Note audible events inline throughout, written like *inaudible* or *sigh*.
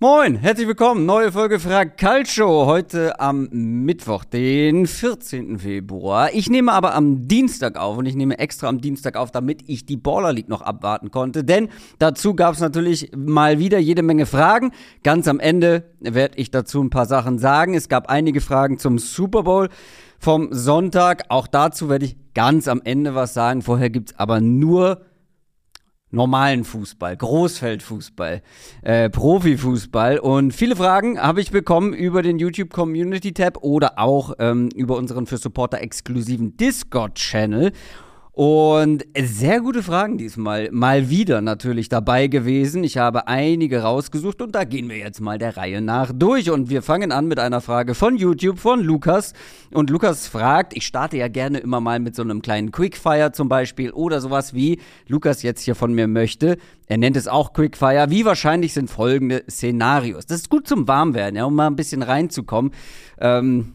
Moin, herzlich willkommen. Neue Folge Frag Calcio. Heute am Mittwoch, den 14. Februar. Ich nehme aber am Dienstag auf und ich nehme extra am Dienstag auf, damit ich die Baller League noch abwarten konnte. Denn dazu gab es natürlich mal wieder jede Menge Fragen. Ganz am Ende werde ich dazu ein paar Sachen sagen. Es gab einige Fragen zum Super Bowl vom Sonntag. Auch dazu werde ich ganz am Ende was sagen. Vorher gibt es aber nur normalen Fußball, Großfeldfußball, äh, Profifußball. Und viele Fragen habe ich bekommen über den YouTube Community Tab oder auch ähm, über unseren für Supporter exklusiven Discord-Channel. Und sehr gute Fragen diesmal. Mal wieder natürlich dabei gewesen. Ich habe einige rausgesucht und da gehen wir jetzt mal der Reihe nach durch. Und wir fangen an mit einer Frage von YouTube von Lukas. Und Lukas fragt, ich starte ja gerne immer mal mit so einem kleinen Quickfire zum Beispiel oder sowas wie Lukas jetzt hier von mir möchte. Er nennt es auch Quickfire. Wie wahrscheinlich sind folgende Szenarios? Das ist gut zum Warmwerden, ja, um mal ein bisschen reinzukommen. Ähm,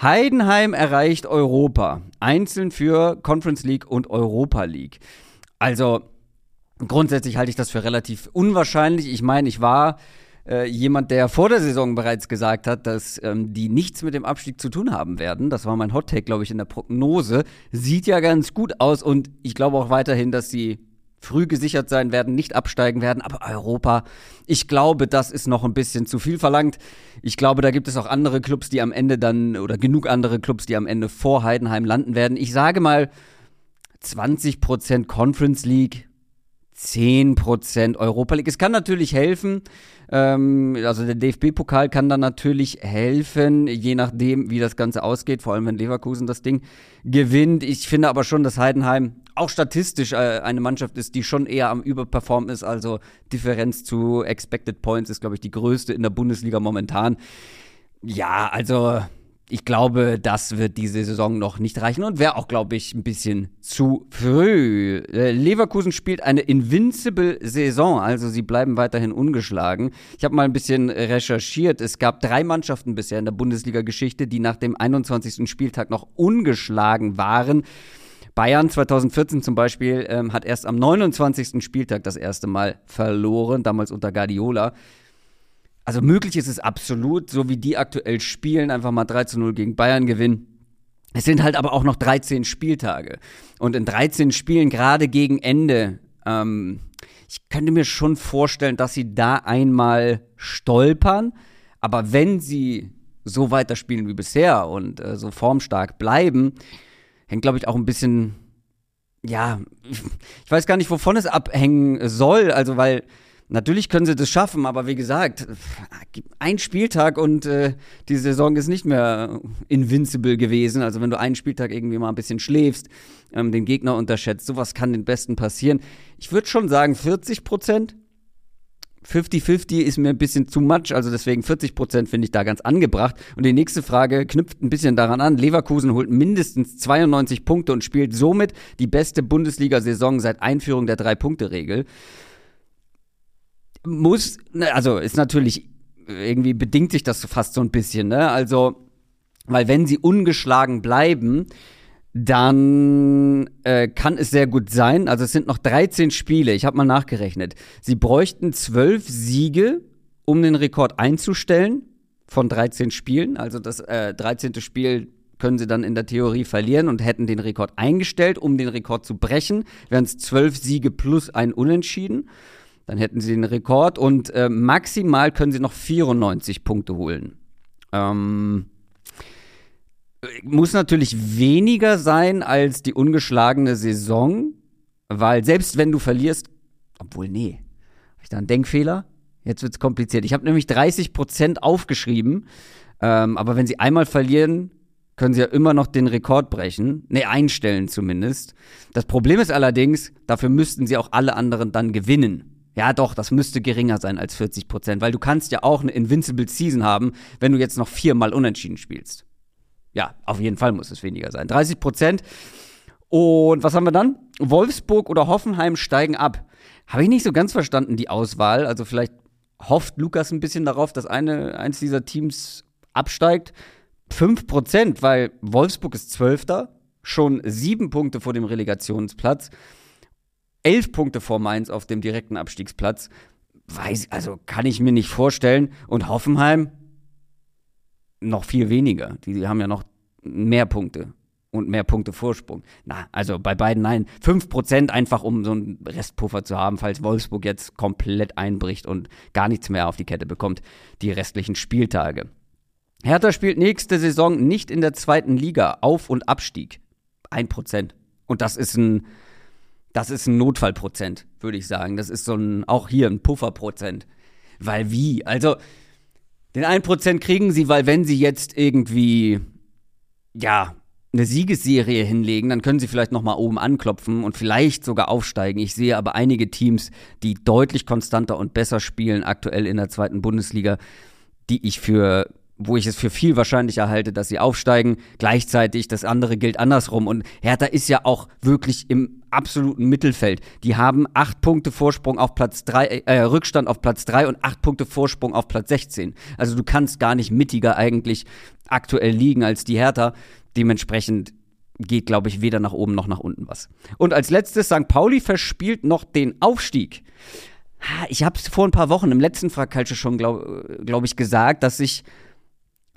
Heidenheim erreicht Europa, einzeln für Conference League und Europa League. Also grundsätzlich halte ich das für relativ unwahrscheinlich. Ich meine, ich war äh, jemand, der vor der Saison bereits gesagt hat, dass ähm, die nichts mit dem Abstieg zu tun haben werden. Das war mein Hot Take, glaube ich, in der Prognose. Sieht ja ganz gut aus und ich glaube auch weiterhin, dass sie früh gesichert sein werden, nicht absteigen werden. Aber Europa, ich glaube, das ist noch ein bisschen zu viel verlangt. Ich glaube, da gibt es auch andere Clubs, die am Ende dann, oder genug andere Clubs, die am Ende vor Heidenheim landen werden. Ich sage mal 20% Conference League, 10% Europa League. Es kann natürlich helfen, ähm, also der DFB-Pokal kann dann natürlich helfen, je nachdem, wie das Ganze ausgeht, vor allem wenn Leverkusen das Ding gewinnt. Ich finde aber schon, dass Heidenheim auch statistisch äh, eine Mannschaft ist, die schon eher am Überperformen ist. Also Differenz zu Expected Points ist, glaube ich, die größte in der Bundesliga momentan. Ja, also ich glaube, das wird diese Saison noch nicht reichen und wäre auch, glaube ich, ein bisschen zu früh. Äh, Leverkusen spielt eine invincible Saison, also sie bleiben weiterhin ungeschlagen. Ich habe mal ein bisschen recherchiert. Es gab drei Mannschaften bisher in der Bundesliga-Geschichte, die nach dem 21. Spieltag noch ungeschlagen waren. Bayern 2014 zum Beispiel ähm, hat erst am 29. Spieltag das erste Mal verloren, damals unter Guardiola. Also möglich ist es absolut, so wie die aktuell spielen, einfach mal 3 zu 0 gegen Bayern gewinnen. Es sind halt aber auch noch 13 Spieltage. Und in 13 Spielen, gerade gegen Ende, ähm, ich könnte mir schon vorstellen, dass sie da einmal stolpern. Aber wenn sie so weiterspielen wie bisher und äh, so formstark bleiben, hängt, glaube ich, auch ein bisschen, ja, ich weiß gar nicht, wovon es abhängen soll. Also, weil Natürlich können sie das schaffen, aber wie gesagt, ein Spieltag und äh, die Saison ist nicht mehr invincible gewesen. Also wenn du einen Spieltag irgendwie mal ein bisschen schläfst, ähm, den Gegner unterschätzt, sowas kann den Besten passieren. Ich würde schon sagen 40 Prozent. 50-50 ist mir ein bisschen zu much, also deswegen 40 Prozent finde ich da ganz angebracht. Und die nächste Frage knüpft ein bisschen daran an. Leverkusen holt mindestens 92 Punkte und spielt somit die beste Bundesliga-Saison seit Einführung der Drei-Punkte-Regel muss, ne, also ist natürlich, irgendwie bedingt sich das fast so ein bisschen, ne? Also, weil wenn sie ungeschlagen bleiben, dann äh, kann es sehr gut sein. Also es sind noch 13 Spiele, ich habe mal nachgerechnet. Sie bräuchten 12 Siege, um den Rekord einzustellen von 13 Spielen. Also das äh, 13. Spiel können sie dann in der Theorie verlieren und hätten den Rekord eingestellt. Um den Rekord zu brechen, wären es 12 Siege plus ein Unentschieden. Dann hätten sie den Rekord und äh, maximal können sie noch 94 Punkte holen. Ähm, muss natürlich weniger sein als die ungeschlagene Saison, weil selbst wenn du verlierst, obwohl, nee, habe ich da einen Denkfehler? Jetzt wird es kompliziert. Ich habe nämlich 30% aufgeschrieben, ähm, aber wenn sie einmal verlieren, können sie ja immer noch den Rekord brechen. Ne, einstellen zumindest. Das Problem ist allerdings, dafür müssten sie auch alle anderen dann gewinnen. Ja, doch, das müsste geringer sein als 40 Prozent, weil du kannst ja auch eine Invincible Season haben, wenn du jetzt noch viermal unentschieden spielst. Ja, auf jeden Fall muss es weniger sein. 30 Prozent. Und was haben wir dann? Wolfsburg oder Hoffenheim steigen ab. Habe ich nicht so ganz verstanden, die Auswahl. Also vielleicht hofft Lukas ein bisschen darauf, dass eine, eins dieser Teams absteigt. 5 Prozent, weil Wolfsburg ist Zwölfter, schon sieben Punkte vor dem Relegationsplatz elf Punkte vor Mainz auf dem direkten Abstiegsplatz. weiß, also kann ich mir nicht vorstellen. Und Hoffenheim noch viel weniger. Die haben ja noch mehr Punkte und mehr Punkte Vorsprung. Na, also bei beiden nein. 5% einfach, um so einen Restpuffer zu haben, falls Wolfsburg jetzt komplett einbricht und gar nichts mehr auf die Kette bekommt, die restlichen Spieltage. Hertha spielt nächste Saison nicht in der zweiten Liga, Auf- und Abstieg. 1%. Und das ist ein, das ist ein Notfallprozent, würde ich sagen. Das ist so ein, auch hier ein Pufferprozent. Weil wie? Also, den 1% kriegen sie, weil wenn sie jetzt irgendwie, ja, eine Siegesserie hinlegen, dann können sie vielleicht noch mal oben anklopfen und vielleicht sogar aufsteigen. Ich sehe aber einige Teams, die deutlich konstanter und besser spielen aktuell in der zweiten Bundesliga, die ich für wo ich es für viel wahrscheinlicher halte, dass sie aufsteigen. Gleichzeitig das andere gilt andersrum. Und Hertha ist ja auch wirklich im absoluten Mittelfeld. Die haben acht Punkte Vorsprung auf Platz drei, äh, Rückstand auf Platz drei und acht Punkte Vorsprung auf Platz 16. Also du kannst gar nicht mittiger eigentlich aktuell liegen als die Hertha. Dementsprechend geht, glaube ich, weder nach oben noch nach unten was. Und als letztes, St. Pauli verspielt noch den Aufstieg. Ich habe es vor ein paar Wochen im letzten Frakalsche schon, glaube glaub ich, gesagt, dass ich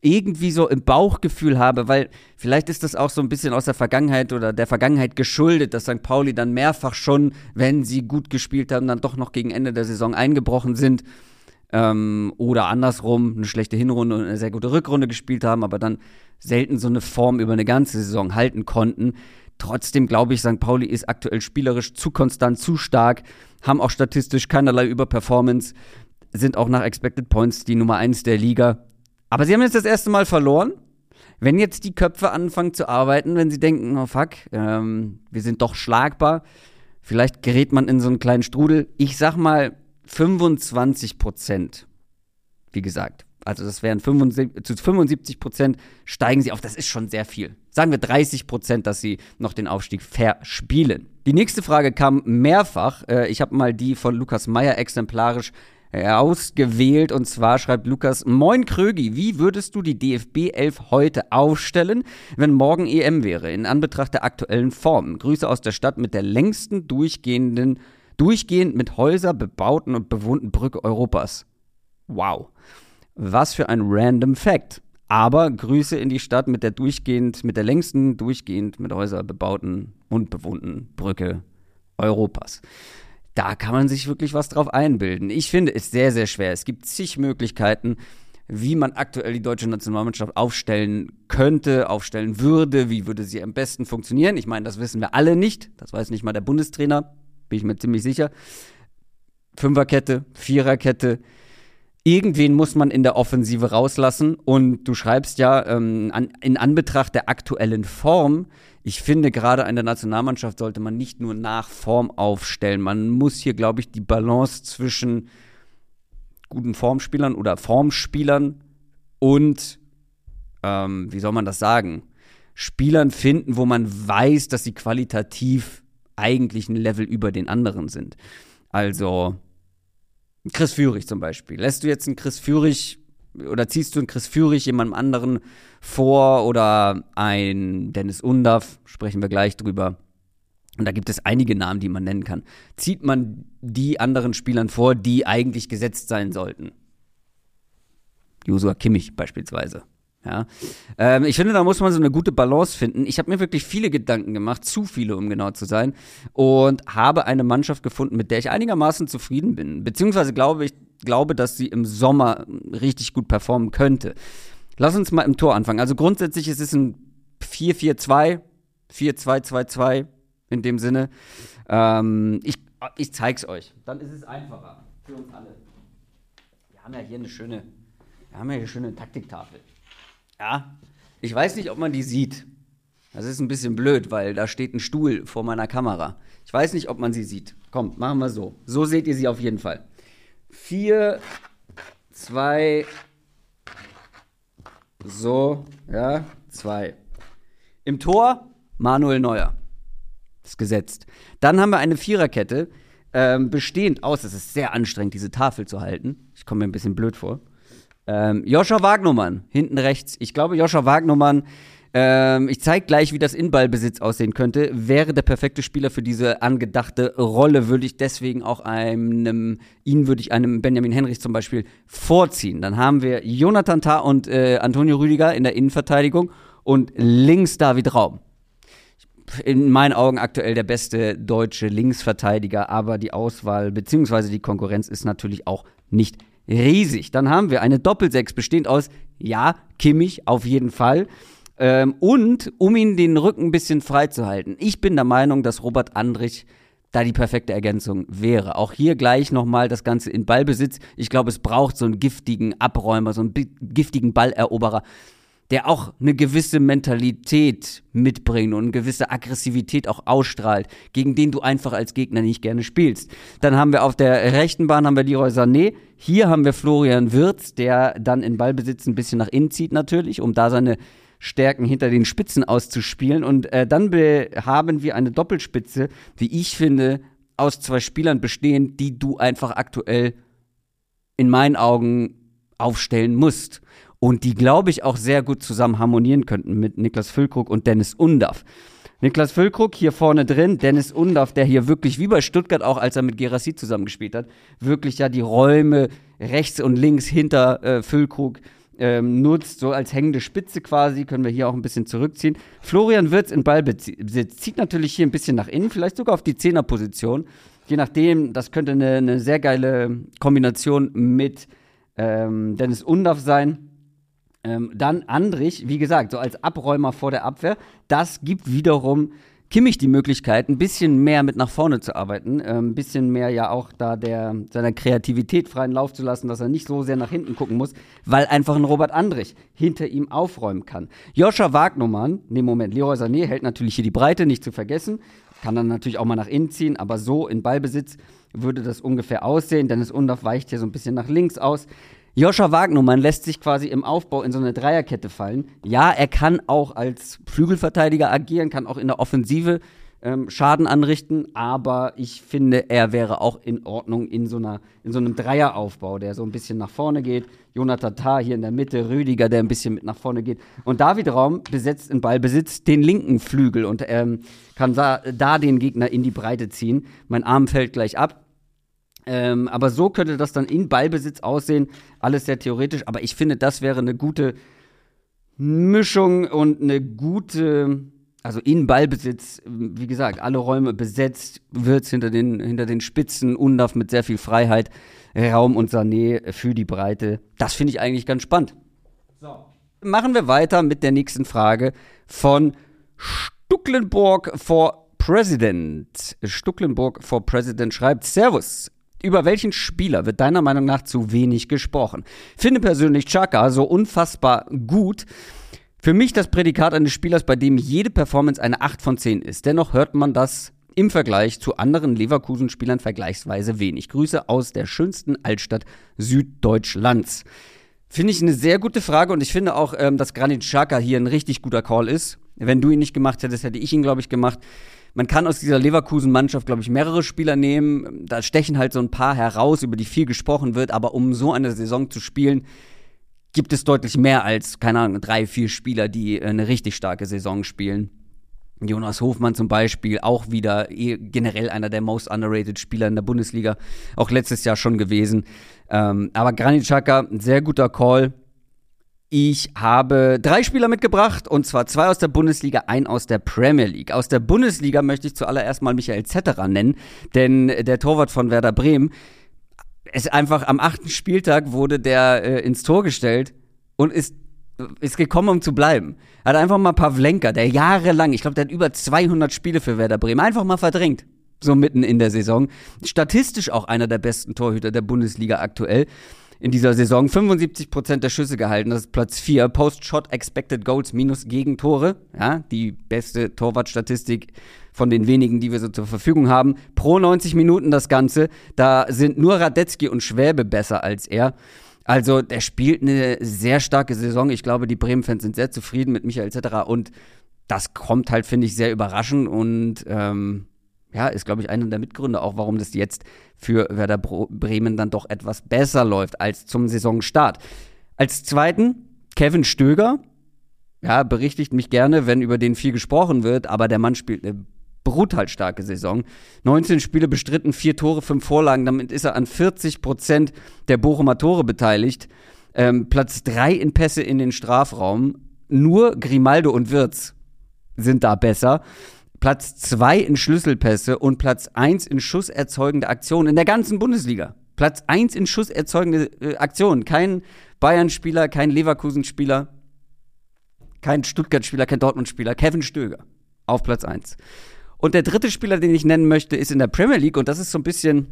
irgendwie so im Bauchgefühl habe, weil vielleicht ist das auch so ein bisschen aus der Vergangenheit oder der Vergangenheit geschuldet, dass St. Pauli dann mehrfach schon, wenn sie gut gespielt haben, dann doch noch gegen Ende der Saison eingebrochen sind. Ähm, oder andersrum eine schlechte Hinrunde und eine sehr gute Rückrunde gespielt haben, aber dann selten so eine Form über eine ganze Saison halten konnten. Trotzdem glaube ich, St. Pauli ist aktuell spielerisch zu konstant, zu stark, haben auch statistisch keinerlei Überperformance, sind auch nach Expected Points die Nummer 1 der Liga aber sie haben jetzt das erste Mal verloren. Wenn jetzt die Köpfe anfangen zu arbeiten, wenn sie denken, oh fuck, ähm, wir sind doch schlagbar, vielleicht gerät man in so einen kleinen Strudel. Ich sag mal 25 Prozent. Wie gesagt, also das wären 75, zu 75 Prozent steigen sie auf. Das ist schon sehr viel. Sagen wir 30 Prozent, dass sie noch den Aufstieg verspielen. Die nächste Frage kam mehrfach. Äh, ich habe mal die von Lukas Meyer exemplarisch ausgewählt. Und zwar schreibt Lukas, Moin Krögi, wie würdest du die DFB 11 heute aufstellen, wenn morgen EM wäre, in Anbetracht der aktuellen Form? Grüße aus der Stadt mit der längsten durchgehenden, durchgehend mit Häuser bebauten und bewohnten Brücke Europas. Wow. Was für ein random Fact. Aber Grüße in die Stadt mit der durchgehend, mit der längsten durchgehend mit Häuser bebauten und bewohnten Brücke Europas da kann man sich wirklich was drauf einbilden. Ich finde es sehr, sehr schwer. Es gibt zig Möglichkeiten, wie man aktuell die deutsche Nationalmannschaft aufstellen könnte, aufstellen würde, wie würde sie am besten funktionieren. Ich meine, das wissen wir alle nicht. Das weiß nicht mal der Bundestrainer, bin ich mir ziemlich sicher. Fünferkette, Viererkette. Irgendwen muss man in der Offensive rauslassen. Und du schreibst ja, ähm, an, in Anbetracht der aktuellen Form ich finde, gerade in der Nationalmannschaft sollte man nicht nur nach Form aufstellen. Man muss hier, glaube ich, die Balance zwischen guten Formspielern oder Formspielern und, ähm, wie soll man das sagen, Spielern finden, wo man weiß, dass sie qualitativ eigentlich ein Level über den anderen sind. Also Chris Führig zum Beispiel. Lässt du jetzt einen Chris Führig oder ziehst du einen Chris Führig jemandem anderen vor oder ein Dennis Undaff, sprechen wir gleich drüber. Und da gibt es einige Namen, die man nennen kann. Zieht man die anderen Spielern vor, die eigentlich gesetzt sein sollten? Josua Kimmich beispielsweise. Ja. Ähm, ich finde, da muss man so eine gute Balance finden. Ich habe mir wirklich viele Gedanken gemacht, zu viele, um genau zu sein, und habe eine Mannschaft gefunden, mit der ich einigermaßen zufrieden bin. Beziehungsweise glaube ich, glaube, dass sie im Sommer richtig gut performen könnte. Lass uns mal im Tor anfangen. Also grundsätzlich ist es ein 4-4-2, 4-2-2-2 in dem Sinne. Ähm, ich, ich zeig's euch. Dann ist es einfacher für uns alle. Wir haben ja hier eine schöne, wir haben ja hier eine schöne Taktiktafel. Ja, ich weiß nicht, ob man die sieht. Das ist ein bisschen blöd, weil da steht ein Stuhl vor meiner Kamera. Ich weiß nicht, ob man sie sieht. Kommt, machen wir so. So seht ihr sie auf jeden Fall. 4, 2, so, ja, 2. Im Tor Manuel Neuer. Das ist gesetzt. Dann haben wir eine Viererkette, ähm, bestehend aus, es ist sehr anstrengend, diese Tafel zu halten. Ich komme mir ein bisschen blöd vor. Ähm, Joscha Wagnumann, hinten rechts. Ich glaube, Joscha Wagnumann Ähm, ich zeige gleich, wie das Inballbesitz aussehen könnte. Wäre der perfekte Spieler für diese angedachte Rolle, würde ich deswegen auch einem, ihn würde ich einem Benjamin Henrich zum Beispiel vorziehen. Dann haben wir Jonathan Tah und äh, Antonio Rüdiger in der Innenverteidigung und links David Raum in meinen Augen aktuell der beste deutsche Linksverteidiger, aber die Auswahl bzw. die Konkurrenz ist natürlich auch nicht riesig. Dann haben wir eine Doppelsechs bestehend aus, ja, Kimmich auf jeden Fall. Ähm, und um ihn den Rücken ein bisschen frei zu halten. Ich bin der Meinung, dass Robert Andrich da die perfekte Ergänzung wäre. Auch hier gleich nochmal das Ganze in Ballbesitz. Ich glaube, es braucht so einen giftigen Abräumer, so einen giftigen Balleroberer, der auch eine gewisse Mentalität mitbringt und eine gewisse Aggressivität auch ausstrahlt, gegen den du einfach als Gegner nicht gerne spielst. Dann haben wir auf der rechten Bahn haben wir Leroy Sané. Hier haben wir Florian Wirz, der dann in Ballbesitz ein bisschen nach innen zieht natürlich, um da seine Stärken hinter den Spitzen auszuspielen. Und äh, dann haben wir eine Doppelspitze, wie ich finde, aus zwei Spielern bestehend, die du einfach aktuell in meinen Augen aufstellen musst und die, glaube ich, auch sehr gut zusammen harmonieren könnten mit Niklas Füllkrug und Dennis Undaff. Niklas Füllkrug hier vorne drin, Dennis Undaff, der hier wirklich wie bei Stuttgart auch, als er mit Gerassi zusammengespielt hat, wirklich ja die Räume rechts und links hinter äh, Füllkrug ähm, nutzt, so als hängende Spitze quasi, können wir hier auch ein bisschen zurückziehen. Florian Wirtz in Ballbesitz zieht natürlich hier ein bisschen nach innen, vielleicht sogar auf die Zehnerposition. Je nachdem, das könnte eine, eine sehr geile Kombination mit ähm, Dennis Undaff sein. Ähm, dann Andrich, wie gesagt, so als Abräumer vor der Abwehr. Das gibt wiederum Kimmich die Möglichkeit, ein bisschen mehr mit nach vorne zu arbeiten, äh, ein bisschen mehr ja auch da der, seiner Kreativität freien Lauf zu lassen, dass er nicht so sehr nach hinten gucken muss, weil einfach ein Robert Andrich hinter ihm aufräumen kann. Joscha Wagnumann, ne Moment, Leroy Sané hält natürlich hier die Breite, nicht zu vergessen, kann dann natürlich auch mal nach innen ziehen, aber so in Ballbesitz würde das ungefähr aussehen. Dennis Undorf weicht hier so ein bisschen nach links aus. Joscha Wagnumann lässt sich quasi im Aufbau in so eine Dreierkette fallen. Ja, er kann auch als Flügelverteidiger agieren, kann auch in der Offensive ähm, Schaden anrichten, aber ich finde, er wäre auch in Ordnung in so, einer, in so einem Dreieraufbau, der so ein bisschen nach vorne geht. Jonathan Tah hier in der Mitte, Rüdiger, der ein bisschen mit nach vorne geht. Und David Raum besetzt in Ballbesitz den linken Flügel und ähm, kann da, da den Gegner in die Breite ziehen. Mein Arm fällt gleich ab. Ähm, aber so könnte das dann in Ballbesitz aussehen. Alles sehr theoretisch, aber ich finde, das wäre eine gute Mischung und eine gute, also in Ballbesitz, wie gesagt, alle Räume besetzt, Wirtz hinter den, hinter den Spitzen, Undaf mit sehr viel Freiheit, Raum und Sané für die Breite. Das finde ich eigentlich ganz spannend. So. Machen wir weiter mit der nächsten Frage von Stucklenburg for President. Stucklenburg for President schreibt: Servus, über welchen Spieler wird deiner Meinung nach zu wenig gesprochen? Finde persönlich Chaka so unfassbar gut. Für mich das Prädikat eines Spielers, bei dem jede Performance eine 8 von 10 ist. Dennoch hört man das im Vergleich zu anderen Leverkusen-Spielern vergleichsweise wenig. Grüße aus der schönsten Altstadt Süddeutschlands. Finde ich eine sehr gute Frage und ich finde auch, ähm, dass Granit Xhaka hier ein richtig guter Call ist. Wenn du ihn nicht gemacht hättest, hätte ich ihn, glaube ich, gemacht man kann aus dieser Leverkusen-Mannschaft, glaube ich, mehrere Spieler nehmen. Da stechen halt so ein paar heraus, über die viel gesprochen wird. Aber um so eine Saison zu spielen, gibt es deutlich mehr als, keine Ahnung, drei, vier Spieler, die eine richtig starke Saison spielen. Jonas Hofmann zum Beispiel, auch wieder eh generell einer der most underrated Spieler in der Bundesliga, auch letztes Jahr schon gewesen. Ähm, aber Granit Xhaka, sehr guter Call. Ich habe drei Spieler mitgebracht und zwar zwei aus der Bundesliga, ein aus der Premier League. Aus der Bundesliga möchte ich zuallererst mal Michael Zetterer nennen, denn der Torwart von Werder Bremen ist einfach am achten Spieltag wurde der äh, ins Tor gestellt und ist ist gekommen, um zu bleiben. Hat einfach mal Pavlenka, der jahrelang, ich glaube, der hat über 200 Spiele für Werder Bremen, einfach mal verdrängt. So mitten in der Saison. Statistisch auch einer der besten Torhüter der Bundesliga aktuell in dieser Saison. 75% der Schüsse gehalten, das ist Platz 4. Post-Shot Expected Goals minus Gegentore. Ja, die beste Torwartstatistik von den wenigen, die wir so zur Verfügung haben. Pro 90 Minuten das Ganze. Da sind nur Radetzky und Schwäbe besser als er. Also, der spielt eine sehr starke Saison. Ich glaube, die Bremen-Fans sind sehr zufrieden mit Michael etc. Und das kommt halt, finde ich, sehr überraschend und ähm, ja, ist, glaube ich, einer der Mitgründe auch, warum das jetzt für Werder Bremen dann doch etwas besser läuft als zum Saisonstart. Als zweiten Kevin Stöger. Ja, berichtigt mich gerne, wenn über den viel gesprochen wird, aber der Mann spielt eine brutal starke Saison. 19 Spiele bestritten, vier Tore, fünf Vorlagen. Damit ist er an 40 Prozent der Bochumer Tore beteiligt. Ähm, Platz drei in Pässe in den Strafraum. Nur Grimaldo und Wirz sind da besser. Platz zwei in Schlüsselpässe und Platz eins in schusserzeugende Aktionen in der ganzen Bundesliga. Platz eins in schusserzeugende äh, Aktionen. Kein Bayern-Spieler, kein Leverkusen-Spieler, kein Stuttgart-Spieler, kein Dortmund-Spieler. Kevin Stöger auf Platz eins. Und der dritte Spieler, den ich nennen möchte, ist in der Premier League und das ist so ein bisschen,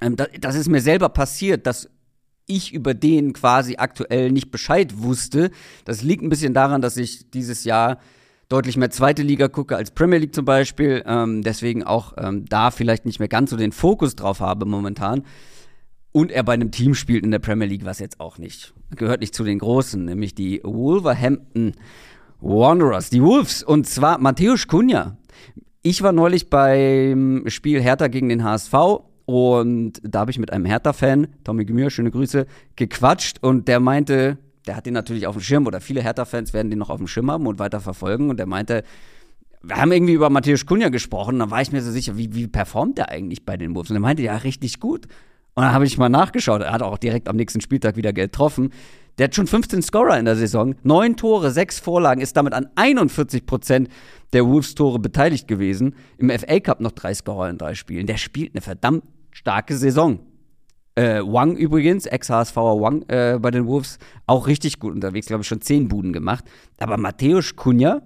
ähm, das, das ist mir selber passiert, dass ich über den quasi aktuell nicht Bescheid wusste. Das liegt ein bisschen daran, dass ich dieses Jahr deutlich mehr zweite Liga gucke als Premier League zum Beispiel. Ähm, deswegen auch ähm, da vielleicht nicht mehr ganz so den Fokus drauf habe momentan. Und er bei einem Team spielt in der Premier League, was jetzt auch nicht gehört nicht zu den Großen, nämlich die Wolverhampton Wanderers, die Wolves. Und zwar Matthäus Kunja. Ich war neulich beim Spiel Hertha gegen den HSV und da habe ich mit einem Hertha-Fan, Tommy Gemür, schöne Grüße, gequatscht und der meinte, der hat den natürlich auf dem Schirm oder viele Hertha-Fans werden den noch auf dem Schirm haben und weiter verfolgen. Und der meinte, wir haben irgendwie über Matthäus Kunja gesprochen, da war ich mir so sicher, wie, wie performt der eigentlich bei den Wolves? Und er meinte, ja, richtig gut. Und dann habe ich mal nachgeschaut, er hat auch direkt am nächsten Spieltag wieder getroffen. Der hat schon 15 Scorer in der Saison, 9 Tore, 6 Vorlagen, ist damit an 41 Prozent der Wolves-Tore beteiligt gewesen. Im FA Cup noch 3 Scorer in drei Spielen. Der spielt eine verdammt starke Saison. Äh, Wang übrigens, Ex-HSVer Wang äh, bei den Wolves, auch richtig gut unterwegs, glaube ich, schon 10 Buden gemacht. Aber Matthäus Kunja,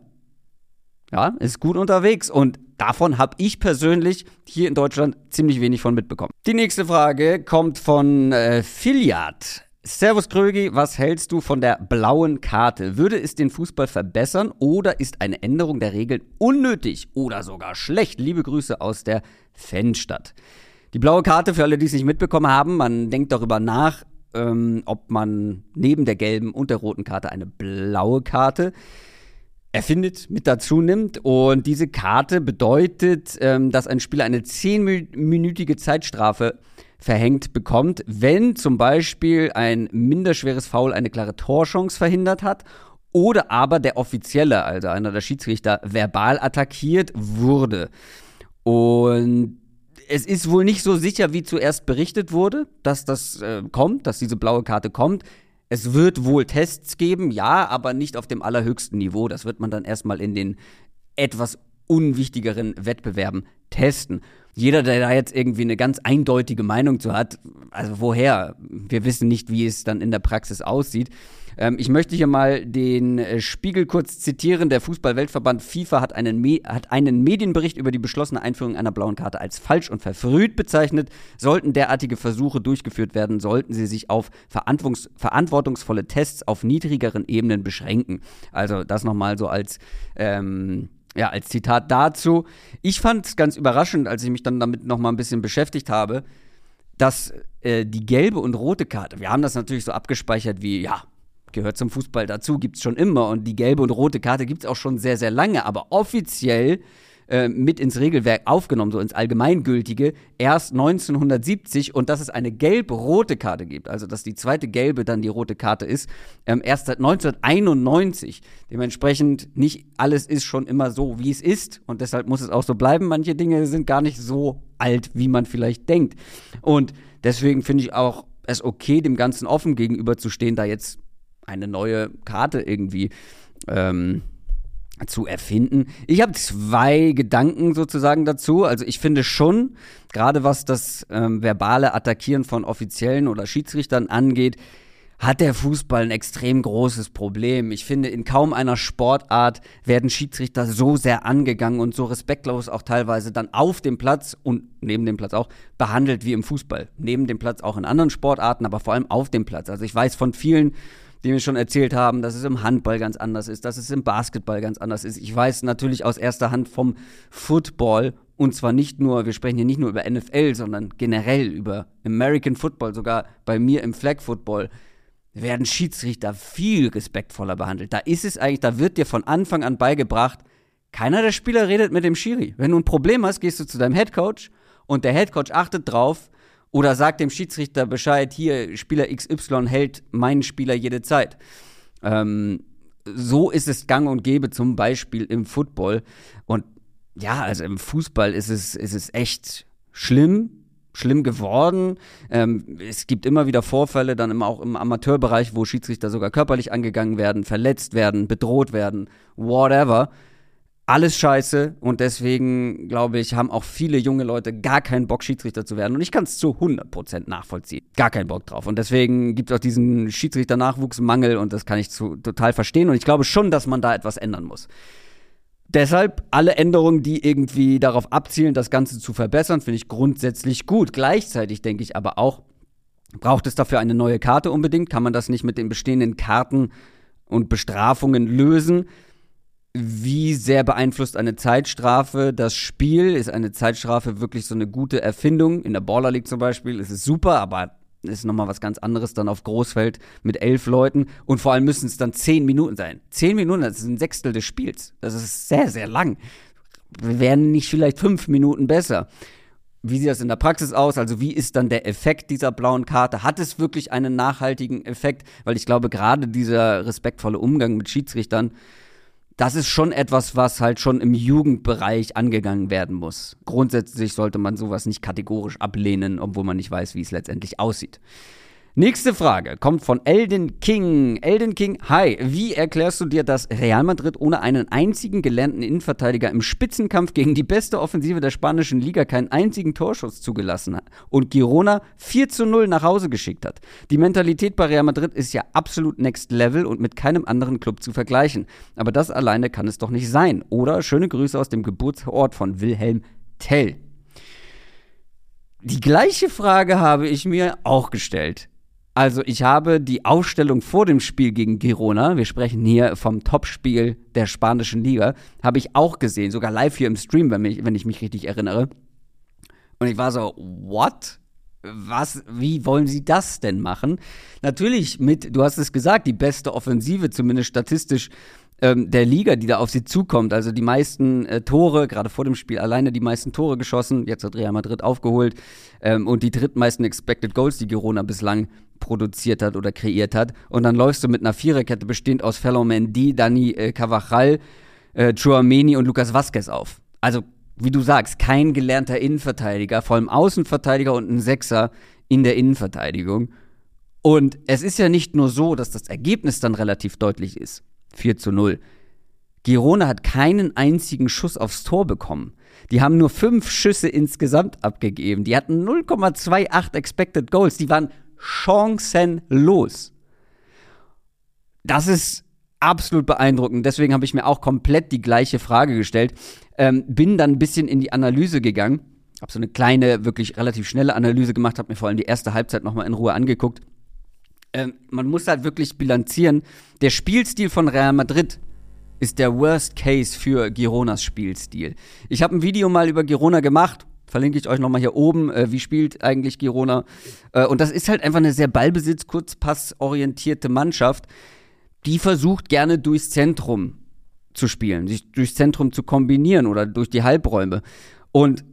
ja, ist gut unterwegs und davon habe ich persönlich hier in Deutschland ziemlich wenig von mitbekommen. Die nächste Frage kommt von äh, Filiat. Servus Krögi, was hältst du von der blauen Karte? Würde es den Fußball verbessern oder ist eine Änderung der Regeln unnötig oder sogar schlecht? Liebe Grüße aus der Fanstadt. Die blaue Karte, für alle, die es nicht mitbekommen haben, man denkt darüber nach, ähm, ob man neben der gelben und der roten Karte eine blaue Karte erfindet, mit dazu nimmt. Und diese Karte bedeutet, ähm, dass ein Spieler eine zehnminütige Zeitstrafe verhängt bekommt, wenn zum Beispiel ein minderschweres Foul eine klare Torchance verhindert hat oder aber der Offizielle, also einer der Schiedsrichter, verbal attackiert wurde. Und es ist wohl nicht so sicher, wie zuerst berichtet wurde, dass das äh, kommt, dass diese blaue Karte kommt. Es wird wohl Tests geben, ja, aber nicht auf dem allerhöchsten Niveau. Das wird man dann erstmal in den etwas unwichtigeren Wettbewerben testen jeder, der da jetzt irgendwie eine ganz eindeutige Meinung zu hat, also woher? Wir wissen nicht, wie es dann in der Praxis aussieht. Ähm, ich möchte hier mal den äh, Spiegel kurz zitieren. Der Fußballweltverband FIFA hat einen, hat einen Medienbericht über die beschlossene Einführung einer blauen Karte als falsch und verfrüht bezeichnet. Sollten derartige Versuche durchgeführt werden, sollten sie sich auf verantwortungsvolle Tests auf niedrigeren Ebenen beschränken. Also das nochmal so als ähm, ja, als Zitat dazu. Ich fand es ganz überraschend, als ich mich dann damit noch mal ein bisschen beschäftigt habe, dass äh, die gelbe und rote Karte, wir haben das natürlich so abgespeichert wie, ja, gehört zum Fußball dazu, gibt es schon immer und die gelbe und rote Karte gibt es auch schon sehr, sehr lange, aber offiziell äh, mit ins Regelwerk aufgenommen, so ins Allgemeingültige, erst 1970 und dass es eine gelb-rote Karte gibt, also dass die zweite gelbe dann die rote Karte ist, ähm, erst seit 1991. Dementsprechend nicht alles ist schon immer so, wie es ist und deshalb muss es auch so bleiben. Manche Dinge sind gar nicht so alt, wie man vielleicht denkt. Und deswegen finde ich auch es okay, dem Ganzen offen gegenüberzustehen, da jetzt eine neue Karte irgendwie ähm, zu erfinden. Ich habe zwei Gedanken sozusagen dazu. Also ich finde schon, gerade was das ähm, verbale Attackieren von Offiziellen oder Schiedsrichtern angeht, hat der Fußball ein extrem großes Problem. Ich finde, in kaum einer Sportart werden Schiedsrichter so sehr angegangen und so respektlos auch teilweise dann auf dem Platz und neben dem Platz auch behandelt wie im Fußball. Neben dem Platz auch in anderen Sportarten, aber vor allem auf dem Platz. Also ich weiß von vielen die mir schon erzählt haben, dass es im Handball ganz anders ist, dass es im Basketball ganz anders ist. Ich weiß natürlich aus erster Hand vom Football und zwar nicht nur, wir sprechen hier nicht nur über NFL, sondern generell über American Football, sogar bei mir im Flag Football werden Schiedsrichter viel respektvoller behandelt. Da ist es eigentlich, da wird dir von Anfang an beigebracht, keiner der Spieler redet mit dem Schiri. Wenn du ein Problem hast, gehst du zu deinem Headcoach und der Headcoach achtet drauf, oder sagt dem Schiedsrichter Bescheid, hier, Spieler XY hält meinen Spieler jede Zeit. Ähm, so ist es gang und gäbe, zum Beispiel im Football. Und ja, also im Fußball ist es, ist es echt schlimm, schlimm geworden. Ähm, es gibt immer wieder Vorfälle, dann immer auch im Amateurbereich, wo Schiedsrichter sogar körperlich angegangen werden, verletzt werden, bedroht werden, whatever alles scheiße und deswegen, glaube ich, haben auch viele junge Leute gar keinen Bock, Schiedsrichter zu werden. Und ich kann es zu 100% nachvollziehen. Gar keinen Bock drauf. Und deswegen gibt es auch diesen Schiedsrichter-Nachwuchsmangel und das kann ich zu, total verstehen. Und ich glaube schon, dass man da etwas ändern muss. Deshalb alle Änderungen, die irgendwie darauf abzielen, das Ganze zu verbessern, finde ich grundsätzlich gut. Gleichzeitig denke ich aber auch, braucht es dafür eine neue Karte unbedingt? Kann man das nicht mit den bestehenden Karten und Bestrafungen lösen? Wie sehr beeinflusst eine Zeitstrafe das Spiel? Ist eine Zeitstrafe wirklich so eine gute Erfindung? In der Baller League zum Beispiel ist es super, aber ist nochmal was ganz anderes dann auf Großfeld mit elf Leuten. Und vor allem müssen es dann zehn Minuten sein. Zehn Minuten, das ist ein Sechstel des Spiels. Das ist sehr, sehr lang. Wir wären nicht vielleicht fünf Minuten besser. Wie sieht das in der Praxis aus? Also wie ist dann der Effekt dieser blauen Karte? Hat es wirklich einen nachhaltigen Effekt? Weil ich glaube, gerade dieser respektvolle Umgang mit Schiedsrichtern, das ist schon etwas, was halt schon im Jugendbereich angegangen werden muss. Grundsätzlich sollte man sowas nicht kategorisch ablehnen, obwohl man nicht weiß, wie es letztendlich aussieht. Nächste Frage kommt von Elden King. Elden King, hi, wie erklärst du dir, dass Real Madrid ohne einen einzigen gelernten Innenverteidiger im Spitzenkampf gegen die beste Offensive der spanischen Liga keinen einzigen Torschuss zugelassen hat und Girona 4 zu 0 nach Hause geschickt hat? Die Mentalität bei Real Madrid ist ja absolut next level und mit keinem anderen Club zu vergleichen. Aber das alleine kann es doch nicht sein. Oder schöne Grüße aus dem Geburtsort von Wilhelm Tell. Die gleiche Frage habe ich mir auch gestellt. Also ich habe die Aufstellung vor dem Spiel gegen Girona, wir sprechen hier vom Topspiel der spanischen Liga, habe ich auch gesehen, sogar live hier im Stream, wenn, mich, wenn ich mich richtig erinnere. Und ich war so, what? Was, wie wollen sie das denn machen? Natürlich mit, du hast es gesagt, die beste Offensive, zumindest statistisch ähm, der Liga, die da auf sie zukommt. Also die meisten äh, Tore, gerade vor dem Spiel alleine die meisten Tore geschossen. Jetzt hat Real Madrid aufgeholt. Ähm, und die drittmeisten Expected Goals, die Girona bislang produziert hat oder kreiert hat. Und dann läufst du mit einer Viererkette bestehend aus Ferland Mendy, Dani äh, Cavachal, äh, Chouameni und Lucas Vazquez auf. Also, wie du sagst, kein gelernter Innenverteidiger, vor allem Außenverteidiger und ein Sechser in der Innenverteidigung. Und es ist ja nicht nur so, dass das Ergebnis dann relativ deutlich ist. 4 zu 0. Girona hat keinen einzigen Schuss aufs Tor bekommen. Die haben nur fünf Schüsse insgesamt abgegeben. Die hatten 0,28 Expected Goals. Die waren chancenlos. Das ist absolut beeindruckend. Deswegen habe ich mir auch komplett die gleiche Frage gestellt. Ähm, bin dann ein bisschen in die Analyse gegangen. Habe so eine kleine, wirklich relativ schnelle Analyse gemacht, habe mir vor allem die erste Halbzeit nochmal in Ruhe angeguckt. Ähm, man muss halt wirklich bilanzieren. Der Spielstil von Real Madrid ist der Worst Case für Gironas Spielstil. Ich habe ein Video mal über Girona gemacht, Verlinke ich euch nochmal hier oben. Äh, wie spielt eigentlich Girona? Äh, und das ist halt einfach eine sehr Ballbesitz, Kurzpass-orientierte Mannschaft, die versucht gerne durchs Zentrum zu spielen, sich durchs Zentrum zu kombinieren oder durch die Halbräume. Und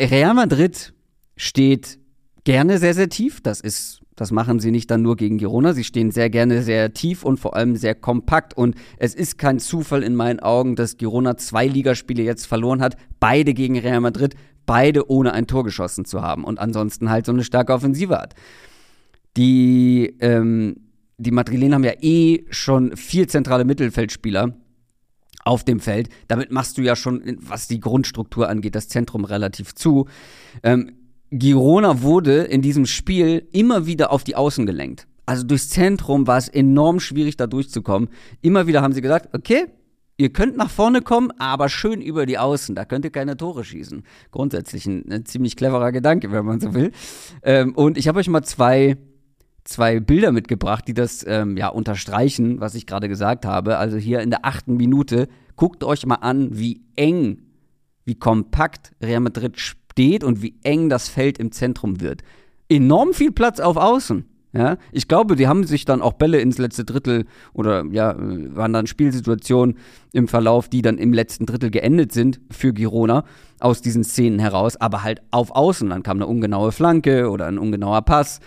Real Madrid steht gerne sehr, sehr tief. Das ist das machen sie nicht dann nur gegen Girona. Sie stehen sehr gerne sehr tief und vor allem sehr kompakt. Und es ist kein Zufall in meinen Augen, dass Girona zwei Ligaspiele jetzt verloren hat. Beide gegen Real Madrid beide ohne ein Tor geschossen zu haben und ansonsten halt so eine starke Offensive hat. Die, ähm, die Madrilen haben ja eh schon vier zentrale Mittelfeldspieler auf dem Feld. Damit machst du ja schon, was die Grundstruktur angeht, das Zentrum relativ zu. Ähm, Girona wurde in diesem Spiel immer wieder auf die Außen gelenkt. Also durchs Zentrum war es enorm schwierig, da durchzukommen. Immer wieder haben sie gesagt, okay, Ihr könnt nach vorne kommen, aber schön über die Außen. Da könnt ihr keine Tore schießen. Grundsätzlich ein, ein ziemlich cleverer Gedanke, wenn man so will. Ähm, und ich habe euch mal zwei, zwei Bilder mitgebracht, die das ähm, ja unterstreichen, was ich gerade gesagt habe. Also hier in der achten Minute. Guckt euch mal an, wie eng, wie kompakt Real Madrid steht und wie eng das Feld im Zentrum wird. Enorm viel Platz auf Außen. Ja, ich glaube, die haben sich dann auch Bälle ins letzte Drittel oder ja, waren dann Spielsituationen im Verlauf, die dann im letzten Drittel geendet sind für Girona aus diesen Szenen heraus, aber halt auf Außen. Dann kam eine ungenaue Flanke oder ein ungenauer Pass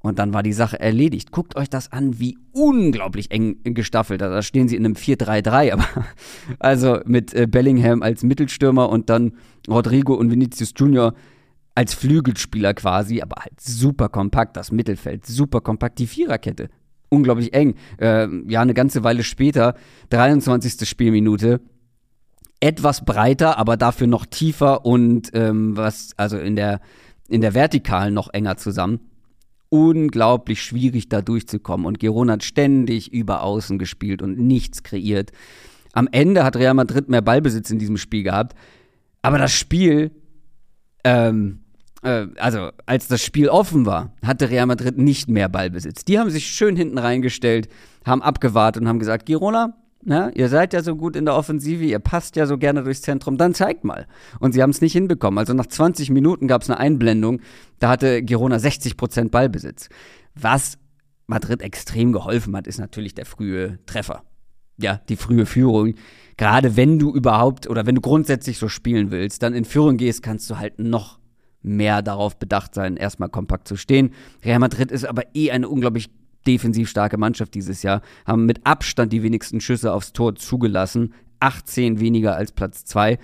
Und dann war die Sache erledigt. Guckt euch das an, wie unglaublich eng gestaffelt. Da stehen sie in einem 4-3-3, aber *laughs* also mit äh, Bellingham als Mittelstürmer und dann Rodrigo und Vinicius Junior als Flügelspieler quasi, aber halt super kompakt, das Mittelfeld, super kompakt, die Viererkette, unglaublich eng. Äh, ja, eine ganze Weile später, 23. Spielminute, etwas breiter, aber dafür noch tiefer und ähm, was, also in der, in der Vertikalen noch enger zusammen unglaublich schwierig, da durchzukommen. Und Giron hat ständig über Außen gespielt und nichts kreiert. Am Ende hat Real Madrid mehr Ballbesitz in diesem Spiel gehabt. Aber das Spiel, ähm, äh, also als das Spiel offen war, hatte Real Madrid nicht mehr Ballbesitz. Die haben sich schön hinten reingestellt, haben abgewartet und haben gesagt, Girona, na, ihr seid ja so gut in der Offensive, ihr passt ja so gerne durchs Zentrum, dann zeigt mal. Und sie haben es nicht hinbekommen. Also nach 20 Minuten gab es eine Einblendung, da hatte Girona 60% Ballbesitz. Was Madrid extrem geholfen hat, ist natürlich der frühe Treffer. Ja, die frühe Führung. Gerade wenn du überhaupt oder wenn du grundsätzlich so spielen willst, dann in Führung gehst, kannst du halt noch mehr darauf bedacht sein, erstmal kompakt zu stehen. Real Madrid ist aber eh eine unglaublich defensiv starke Mannschaft dieses Jahr, haben mit Abstand die wenigsten Schüsse aufs Tor zugelassen, 18 weniger als Platz 2.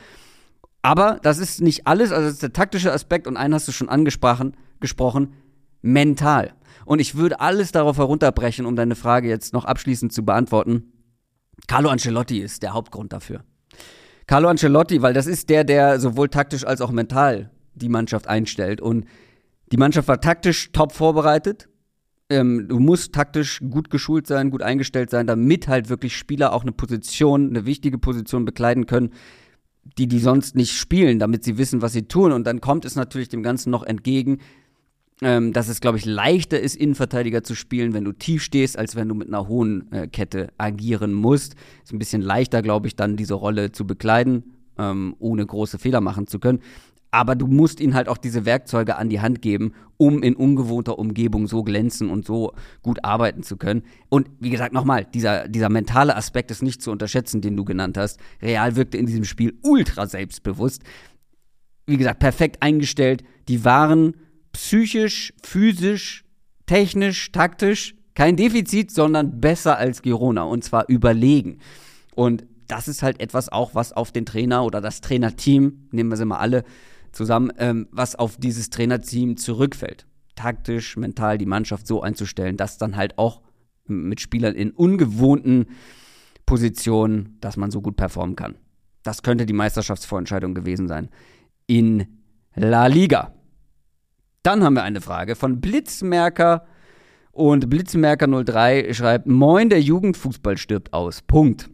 Aber das ist nicht alles, also das ist der taktische Aspekt und einen hast du schon angesprochen, gesprochen, mental. Und ich würde alles darauf herunterbrechen, um deine Frage jetzt noch abschließend zu beantworten. Carlo Ancelotti ist der Hauptgrund dafür. Carlo Ancelotti, weil das ist der, der sowohl taktisch als auch mental die Mannschaft einstellt. Und die Mannschaft war taktisch top vorbereitet, ähm, du musst taktisch gut geschult sein, gut eingestellt sein, damit halt wirklich Spieler auch eine Position, eine wichtige Position bekleiden können, die die sonst nicht spielen, damit sie wissen, was sie tun. Und dann kommt es natürlich dem Ganzen noch entgegen, ähm, dass es, glaube ich, leichter ist, Innenverteidiger zu spielen, wenn du tief stehst, als wenn du mit einer hohen äh, Kette agieren musst. Ist ein bisschen leichter, glaube ich, dann diese Rolle zu bekleiden, ähm, ohne große Fehler machen zu können aber du musst ihnen halt auch diese Werkzeuge an die Hand geben, um in ungewohnter Umgebung so glänzen und so gut arbeiten zu können. Und wie gesagt, nochmal, dieser, dieser mentale Aspekt ist nicht zu unterschätzen, den du genannt hast. Real wirkte in diesem Spiel ultra selbstbewusst. Wie gesagt, perfekt eingestellt. Die waren psychisch, physisch, technisch, taktisch kein Defizit, sondern besser als Girona und zwar überlegen. Und das ist halt etwas auch, was auf den Trainer oder das Trainerteam, nehmen wir sie mal alle, zusammen, ähm, was auf dieses Trainerteam zurückfällt. Taktisch, mental die Mannschaft so einzustellen, dass dann halt auch mit Spielern in ungewohnten Positionen, dass man so gut performen kann. Das könnte die Meisterschaftsvorentscheidung gewesen sein. In La Liga. Dann haben wir eine Frage von Blitzmerker und Blitzmerker 03 schreibt: Moin, der Jugendfußball stirbt aus. Punkt.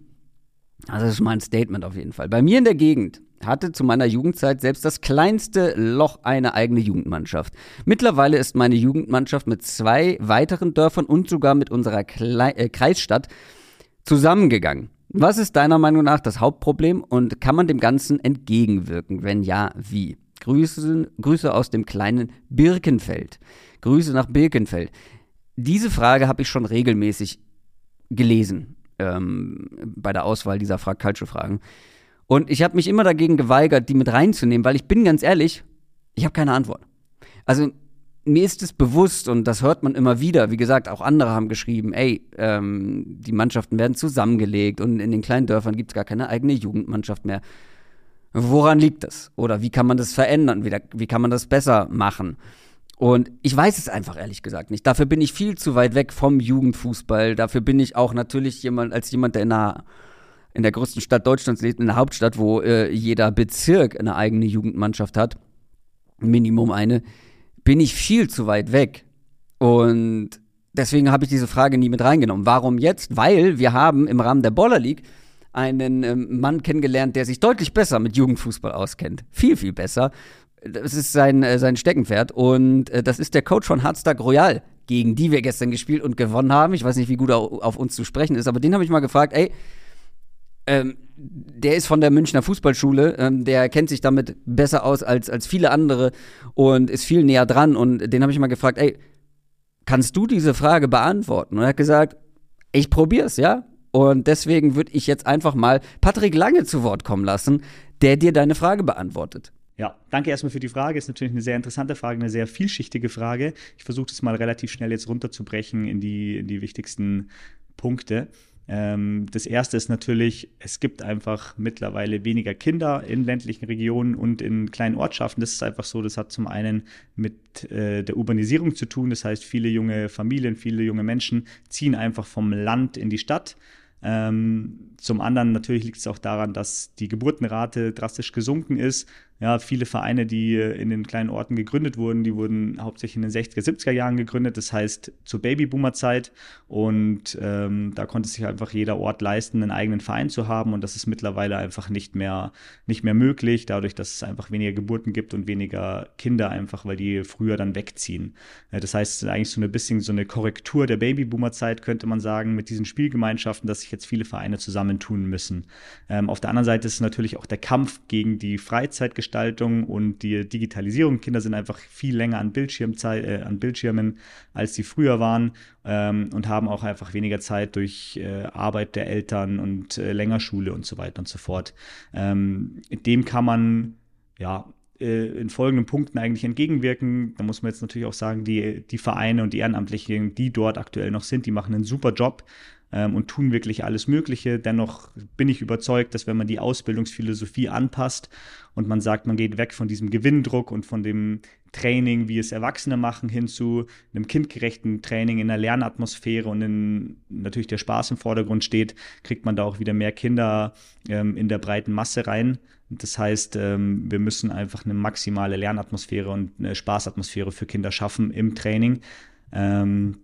Also das ist mein Statement auf jeden Fall. Bei mir in der Gegend hatte zu meiner Jugendzeit selbst das kleinste Loch eine eigene Jugendmannschaft. Mittlerweile ist meine Jugendmannschaft mit zwei weiteren Dörfern und sogar mit unserer Kle äh, Kreisstadt zusammengegangen. Was ist deiner Meinung nach das Hauptproblem und kann man dem Ganzen entgegenwirken? Wenn ja, wie? Grüße, Grüße aus dem kleinen Birkenfeld. Grüße nach Birkenfeld. Diese Frage habe ich schon regelmäßig gelesen ähm, bei der Auswahl dieser Frag-Calcio-Fragen. Und ich habe mich immer dagegen geweigert, die mit reinzunehmen, weil ich bin ganz ehrlich, ich habe keine Antwort. Also mir ist es bewusst und das hört man immer wieder. Wie gesagt, auch andere haben geschrieben, ey, ähm, die Mannschaften werden zusammengelegt und in den kleinen Dörfern gibt es gar keine eigene Jugendmannschaft mehr. Woran liegt das? Oder wie kann man das verändern? Wie, wie kann man das besser machen? Und ich weiß es einfach ehrlich gesagt nicht. Dafür bin ich viel zu weit weg vom Jugendfußball. Dafür bin ich auch natürlich jemand, als jemand, der in einer in der größten Stadt Deutschlands lebt, in der Hauptstadt, wo äh, jeder Bezirk eine eigene Jugendmannschaft hat, Minimum eine, bin ich viel zu weit weg. Und deswegen habe ich diese Frage nie mit reingenommen. Warum jetzt? Weil wir haben im Rahmen der Baller League einen ähm, Mann kennengelernt, der sich deutlich besser mit Jugendfußball auskennt. Viel, viel besser. Das ist sein, äh, sein Steckenpferd. Und äh, das ist der Coach von Hardstack Royal, gegen die wir gestern gespielt und gewonnen haben. Ich weiß nicht, wie gut er auf uns zu sprechen ist, aber den habe ich mal gefragt, ey, ähm, der ist von der Münchner Fußballschule, ähm, der kennt sich damit besser aus als, als viele andere und ist viel näher dran. Und den habe ich mal gefragt, ey, kannst du diese Frage beantworten? Und er hat gesagt, ich probier's, ja. Und deswegen würde ich jetzt einfach mal Patrick Lange zu Wort kommen lassen, der dir deine Frage beantwortet. Ja, danke erstmal für die Frage. Ist natürlich eine sehr interessante Frage, eine sehr vielschichtige Frage. Ich versuche das mal relativ schnell jetzt runterzubrechen in die, in die wichtigsten Punkte. Ähm, das erste ist natürlich, es gibt einfach mittlerweile weniger Kinder in ländlichen Regionen und in kleinen Ortschaften. Das ist einfach so. Das hat zum einen mit äh, der Urbanisierung zu tun. Das heißt, viele junge Familien, viele junge Menschen ziehen einfach vom Land in die Stadt. Ähm, zum anderen natürlich liegt es auch daran, dass die Geburtenrate drastisch gesunken ist ja, viele Vereine, die in den kleinen Orten gegründet wurden, die wurden hauptsächlich in den 60er, 70er Jahren gegründet, das heißt zur Babyboomer-Zeit. Und ähm, da konnte sich einfach jeder Ort leisten, einen eigenen Verein zu haben. Und das ist mittlerweile einfach nicht mehr, nicht mehr möglich, dadurch, dass es einfach weniger Geburten gibt und weniger Kinder einfach, weil die früher dann wegziehen. Das heißt, eigentlich so ein bisschen so eine Korrektur der Babyboomer-Zeit, könnte man sagen, mit diesen Spielgemeinschaften, dass sich jetzt viele Vereine zusammentun müssen. Ähm, auf der anderen Seite ist natürlich auch der Kampf gegen die Freizeit Gestaltung und die Digitalisierung. Kinder sind einfach viel länger an, Bildschirmzeit, äh, an Bildschirmen, als sie früher waren ähm, und haben auch einfach weniger Zeit durch äh, Arbeit der Eltern und äh, länger Schule und so weiter und so fort. Ähm, dem kann man ja äh, in folgenden Punkten eigentlich entgegenwirken. Da muss man jetzt natürlich auch sagen, die, die Vereine und die Ehrenamtlichen, die dort aktuell noch sind, die machen einen super Job ähm, und tun wirklich alles Mögliche. Dennoch bin ich überzeugt, dass wenn man die Ausbildungsphilosophie anpasst und man sagt, man geht weg von diesem Gewinndruck und von dem Training, wie es Erwachsene machen, hin zu einem kindgerechten Training in einer Lernatmosphäre und in, natürlich der Spaß im Vordergrund steht, kriegt man da auch wieder mehr Kinder ähm, in der breiten Masse rein. Das heißt, ähm, wir müssen einfach eine maximale Lernatmosphäre und eine Spaßatmosphäre für Kinder schaffen im Training. Ähm,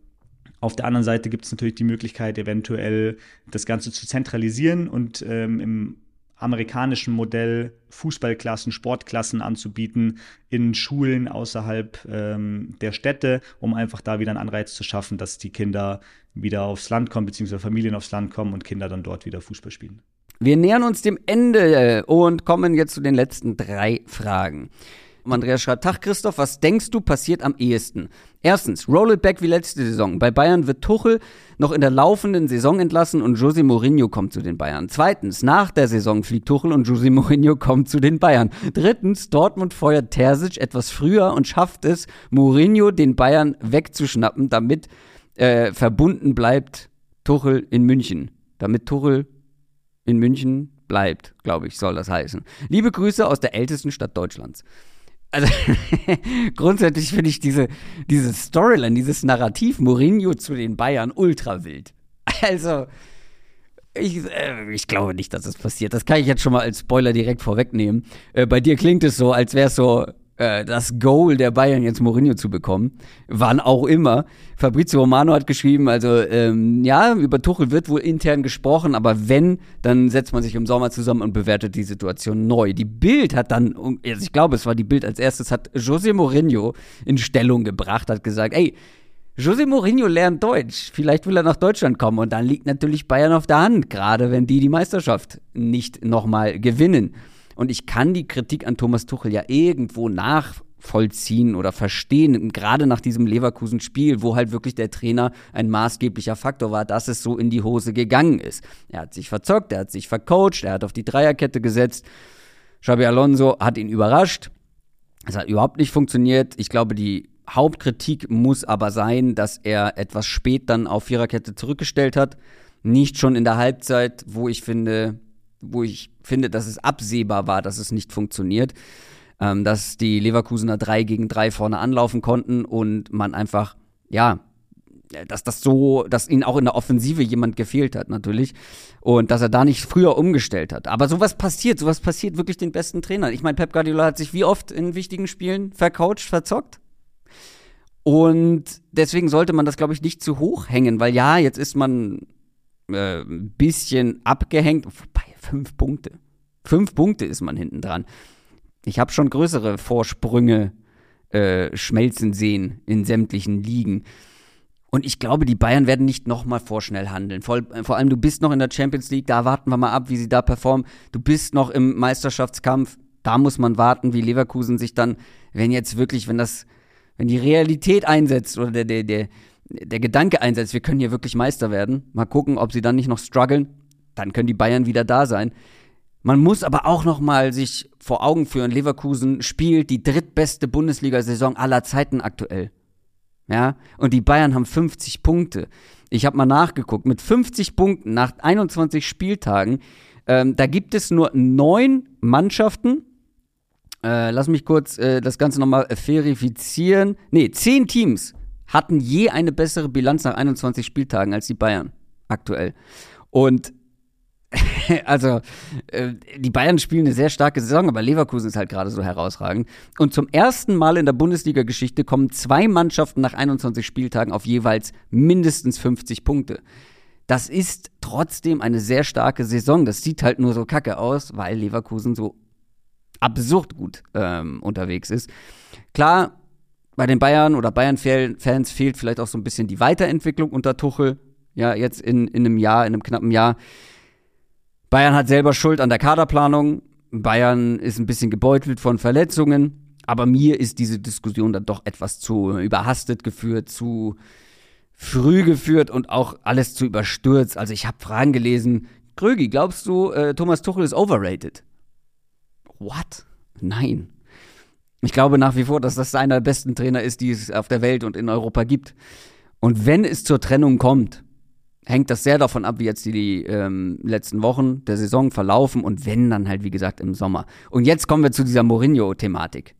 auf der anderen Seite gibt es natürlich die Möglichkeit, eventuell das Ganze zu zentralisieren und ähm, im amerikanischen Modell Fußballklassen, Sportklassen anzubieten in Schulen außerhalb ähm, der Städte, um einfach da wieder einen Anreiz zu schaffen, dass die Kinder wieder aufs Land kommen, beziehungsweise Familien aufs Land kommen und Kinder dann dort wieder Fußball spielen. Wir nähern uns dem Ende und kommen jetzt zu den letzten drei Fragen. Andreas schreibt, Tag Christoph, was denkst du passiert am ehesten? Erstens, roll it back wie letzte Saison. Bei Bayern wird Tuchel noch in der laufenden Saison entlassen und José Mourinho kommt zu den Bayern. Zweitens, nach der Saison fliegt Tuchel und José Mourinho kommt zu den Bayern. Drittens, Dortmund feuert Terzic etwas früher und schafft es, Mourinho den Bayern wegzuschnappen, damit äh, verbunden bleibt Tuchel in München. Damit Tuchel in München bleibt, glaube ich, soll das heißen. Liebe Grüße aus der ältesten Stadt Deutschlands also *laughs* grundsätzlich finde ich diese, diese Storyline, dieses Narrativ Mourinho zu den Bayern ultra wild. Also, ich, äh, ich glaube nicht, dass das passiert. Das kann ich jetzt schon mal als Spoiler direkt vorwegnehmen. Äh, bei dir klingt es so, als wäre es so, das Goal der Bayern jetzt Mourinho zu bekommen. Wann auch immer. Fabrizio Romano hat geschrieben, also ähm, ja, über Tuchel wird wohl intern gesprochen, aber wenn, dann setzt man sich im Sommer zusammen und bewertet die Situation neu. Die Bild hat dann, also ich glaube, es war die Bild als erstes, hat José Mourinho in Stellung gebracht, hat gesagt, ey, José Mourinho lernt Deutsch. Vielleicht will er nach Deutschland kommen. Und dann liegt natürlich Bayern auf der Hand, gerade wenn die die Meisterschaft nicht nochmal gewinnen. Und ich kann die Kritik an Thomas Tuchel ja irgendwo nachvollziehen oder verstehen, gerade nach diesem Leverkusen-Spiel, wo halt wirklich der Trainer ein maßgeblicher Faktor war, dass es so in die Hose gegangen ist. Er hat sich verzockt, er hat sich vercoacht, er hat auf die Dreierkette gesetzt. Xabi Alonso hat ihn überrascht. Es hat überhaupt nicht funktioniert. Ich glaube, die Hauptkritik muss aber sein, dass er etwas spät dann auf Viererkette zurückgestellt hat. Nicht schon in der Halbzeit, wo ich finde, wo ich finde, dass es absehbar war, dass es nicht funktioniert. Ähm, dass die Leverkusener 3 gegen 3 vorne anlaufen konnten und man einfach, ja, dass das so, dass ihnen auch in der Offensive jemand gefehlt hat, natürlich. Und dass er da nicht früher umgestellt hat. Aber sowas passiert, sowas passiert wirklich den besten Trainern. Ich meine, Pep Guardiola hat sich wie oft in wichtigen Spielen vercoacht, verzockt. Und deswegen sollte man das, glaube ich, nicht zu hoch hängen, weil ja, jetzt ist man äh, ein bisschen abgehängt. Wobei, fünf Punkte. Fünf Punkte ist man hinten dran. Ich habe schon größere Vorsprünge äh, schmelzen sehen in sämtlichen Ligen. Und ich glaube, die Bayern werden nicht nochmal vorschnell handeln. Vor, äh, vor, allem, du bist noch in der Champions League, da warten wir mal ab, wie sie da performen. Du bist noch im Meisterschaftskampf, da muss man warten, wie Leverkusen sich dann, wenn jetzt wirklich, wenn das, wenn die Realität einsetzt oder der, der, der, der Gedanke einsetzt, wir können hier wirklich Meister werden, mal gucken, ob sie dann nicht noch strugglen, dann können die Bayern wieder da sein. Man muss aber auch noch mal sich vor Augen führen, Leverkusen spielt die drittbeste Bundesliga-Saison aller Zeiten aktuell. Ja, und die Bayern haben 50 Punkte. Ich habe mal nachgeguckt, mit 50 Punkten nach 21 Spieltagen, ähm, da gibt es nur neun Mannschaften. Äh, lass mich kurz äh, das Ganze nochmal verifizieren. Nee, zehn Teams hatten je eine bessere Bilanz nach 21 Spieltagen als die Bayern aktuell. Und *laughs* also, äh, die Bayern spielen eine sehr starke Saison, aber Leverkusen ist halt gerade so herausragend. Und zum ersten Mal in der Bundesliga-Geschichte kommen zwei Mannschaften nach 21 Spieltagen auf jeweils mindestens 50 Punkte. Das ist trotzdem eine sehr starke Saison. Das sieht halt nur so kacke aus, weil Leverkusen so absurd gut ähm, unterwegs ist. Klar, bei den Bayern oder Bayern-Fans fehlt vielleicht auch so ein bisschen die Weiterentwicklung unter Tuchel. Ja, jetzt in, in einem Jahr, in einem knappen Jahr. Bayern hat selber Schuld an der Kaderplanung. Bayern ist ein bisschen gebeutelt von Verletzungen. Aber mir ist diese Diskussion dann doch etwas zu überhastet geführt, zu früh geführt und auch alles zu überstürzt. Also ich habe Fragen gelesen. Krögi, glaubst du, äh, Thomas Tuchel ist overrated? What? Nein. Ich glaube nach wie vor, dass das einer der besten Trainer ist, die es auf der Welt und in Europa gibt. Und wenn es zur Trennung kommt, hängt das sehr davon ab, wie jetzt die ähm, letzten Wochen der Saison verlaufen und wenn, dann halt wie gesagt im Sommer. Und jetzt kommen wir zu dieser Mourinho-Thematik.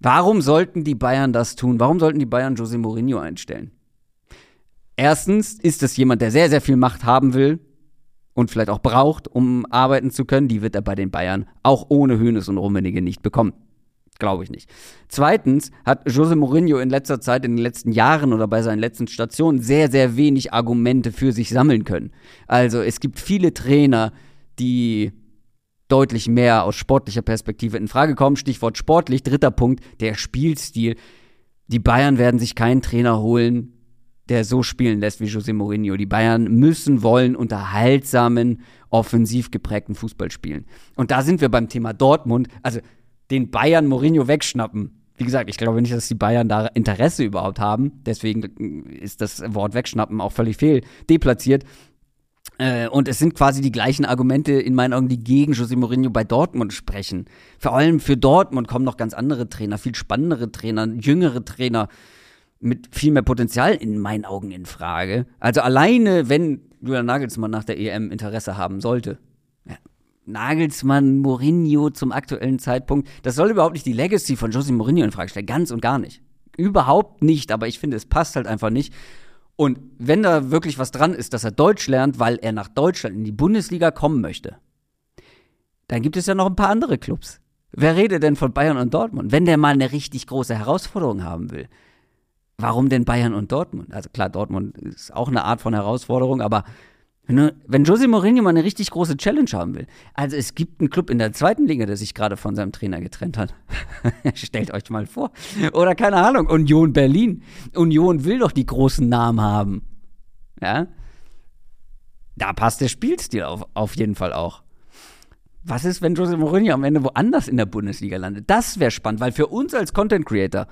Warum sollten die Bayern das tun? Warum sollten die Bayern Jose Mourinho einstellen? Erstens ist es jemand, der sehr, sehr viel Macht haben will und vielleicht auch braucht, um arbeiten zu können. Die wird er bei den Bayern auch ohne Höhnes und Rummenigge nicht bekommen. Glaube ich nicht. Zweitens hat Jose Mourinho in letzter Zeit, in den letzten Jahren oder bei seinen letzten Stationen sehr, sehr wenig Argumente für sich sammeln können. Also es gibt viele Trainer, die deutlich mehr aus sportlicher Perspektive in Frage kommen. Stichwort sportlich. Dritter Punkt, der Spielstil. Die Bayern werden sich keinen Trainer holen, der so spielen lässt wie Jose Mourinho. Die Bayern müssen, wollen unterhaltsamen, offensiv geprägten Fußball spielen. Und da sind wir beim Thema Dortmund. Also den Bayern Mourinho wegschnappen. Wie gesagt, ich glaube nicht, dass die Bayern da Interesse überhaupt haben. Deswegen ist das Wort wegschnappen auch völlig fehl deplatziert. Äh, und es sind quasi die gleichen Argumente in meinen Augen, die gegen José Mourinho bei Dortmund sprechen. Vor allem für Dortmund kommen noch ganz andere Trainer, viel spannendere Trainer, jüngere Trainer mit viel mehr Potenzial in meinen Augen in Frage. Also alleine, wenn Julian Nagelsmann nach der EM Interesse haben sollte, Nagelsmann, Mourinho zum aktuellen Zeitpunkt. Das soll überhaupt nicht die Legacy von Jose Mourinho in Frage stellen. Ganz und gar nicht. Überhaupt nicht, aber ich finde, es passt halt einfach nicht. Und wenn da wirklich was dran ist, dass er Deutsch lernt, weil er nach Deutschland in die Bundesliga kommen möchte, dann gibt es ja noch ein paar andere Clubs. Wer redet denn von Bayern und Dortmund? Wenn der mal eine richtig große Herausforderung haben will, warum denn Bayern und Dortmund? Also klar, Dortmund ist auch eine Art von Herausforderung, aber wenn, wenn Jose Mourinho mal eine richtig große Challenge haben will. Also es gibt einen Club in der zweiten Liga, der sich gerade von seinem Trainer getrennt hat. *laughs* Stellt euch mal vor. Oder keine Ahnung, Union Berlin. Union will doch die großen Namen haben. Ja? Da passt der Spielstil auf, auf jeden Fall auch. Was ist, wenn Jose Mourinho am Ende woanders in der Bundesliga landet? Das wäre spannend, weil für uns als Content Creator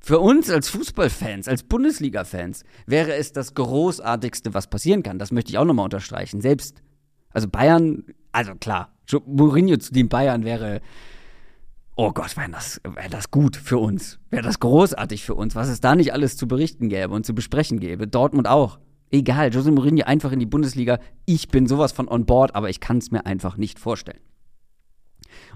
für uns als Fußballfans, als Bundesliga-Fans, wäre es das Großartigste, was passieren kann. Das möchte ich auch nochmal unterstreichen. Selbst, also Bayern, also klar, Mourinho zu den Bayern wäre, oh Gott, wäre das, wär das gut für uns. Wäre das großartig für uns, was es da nicht alles zu berichten gäbe und zu besprechen gäbe. Dortmund auch. Egal, Jose Mourinho einfach in die Bundesliga. Ich bin sowas von on board, aber ich kann es mir einfach nicht vorstellen.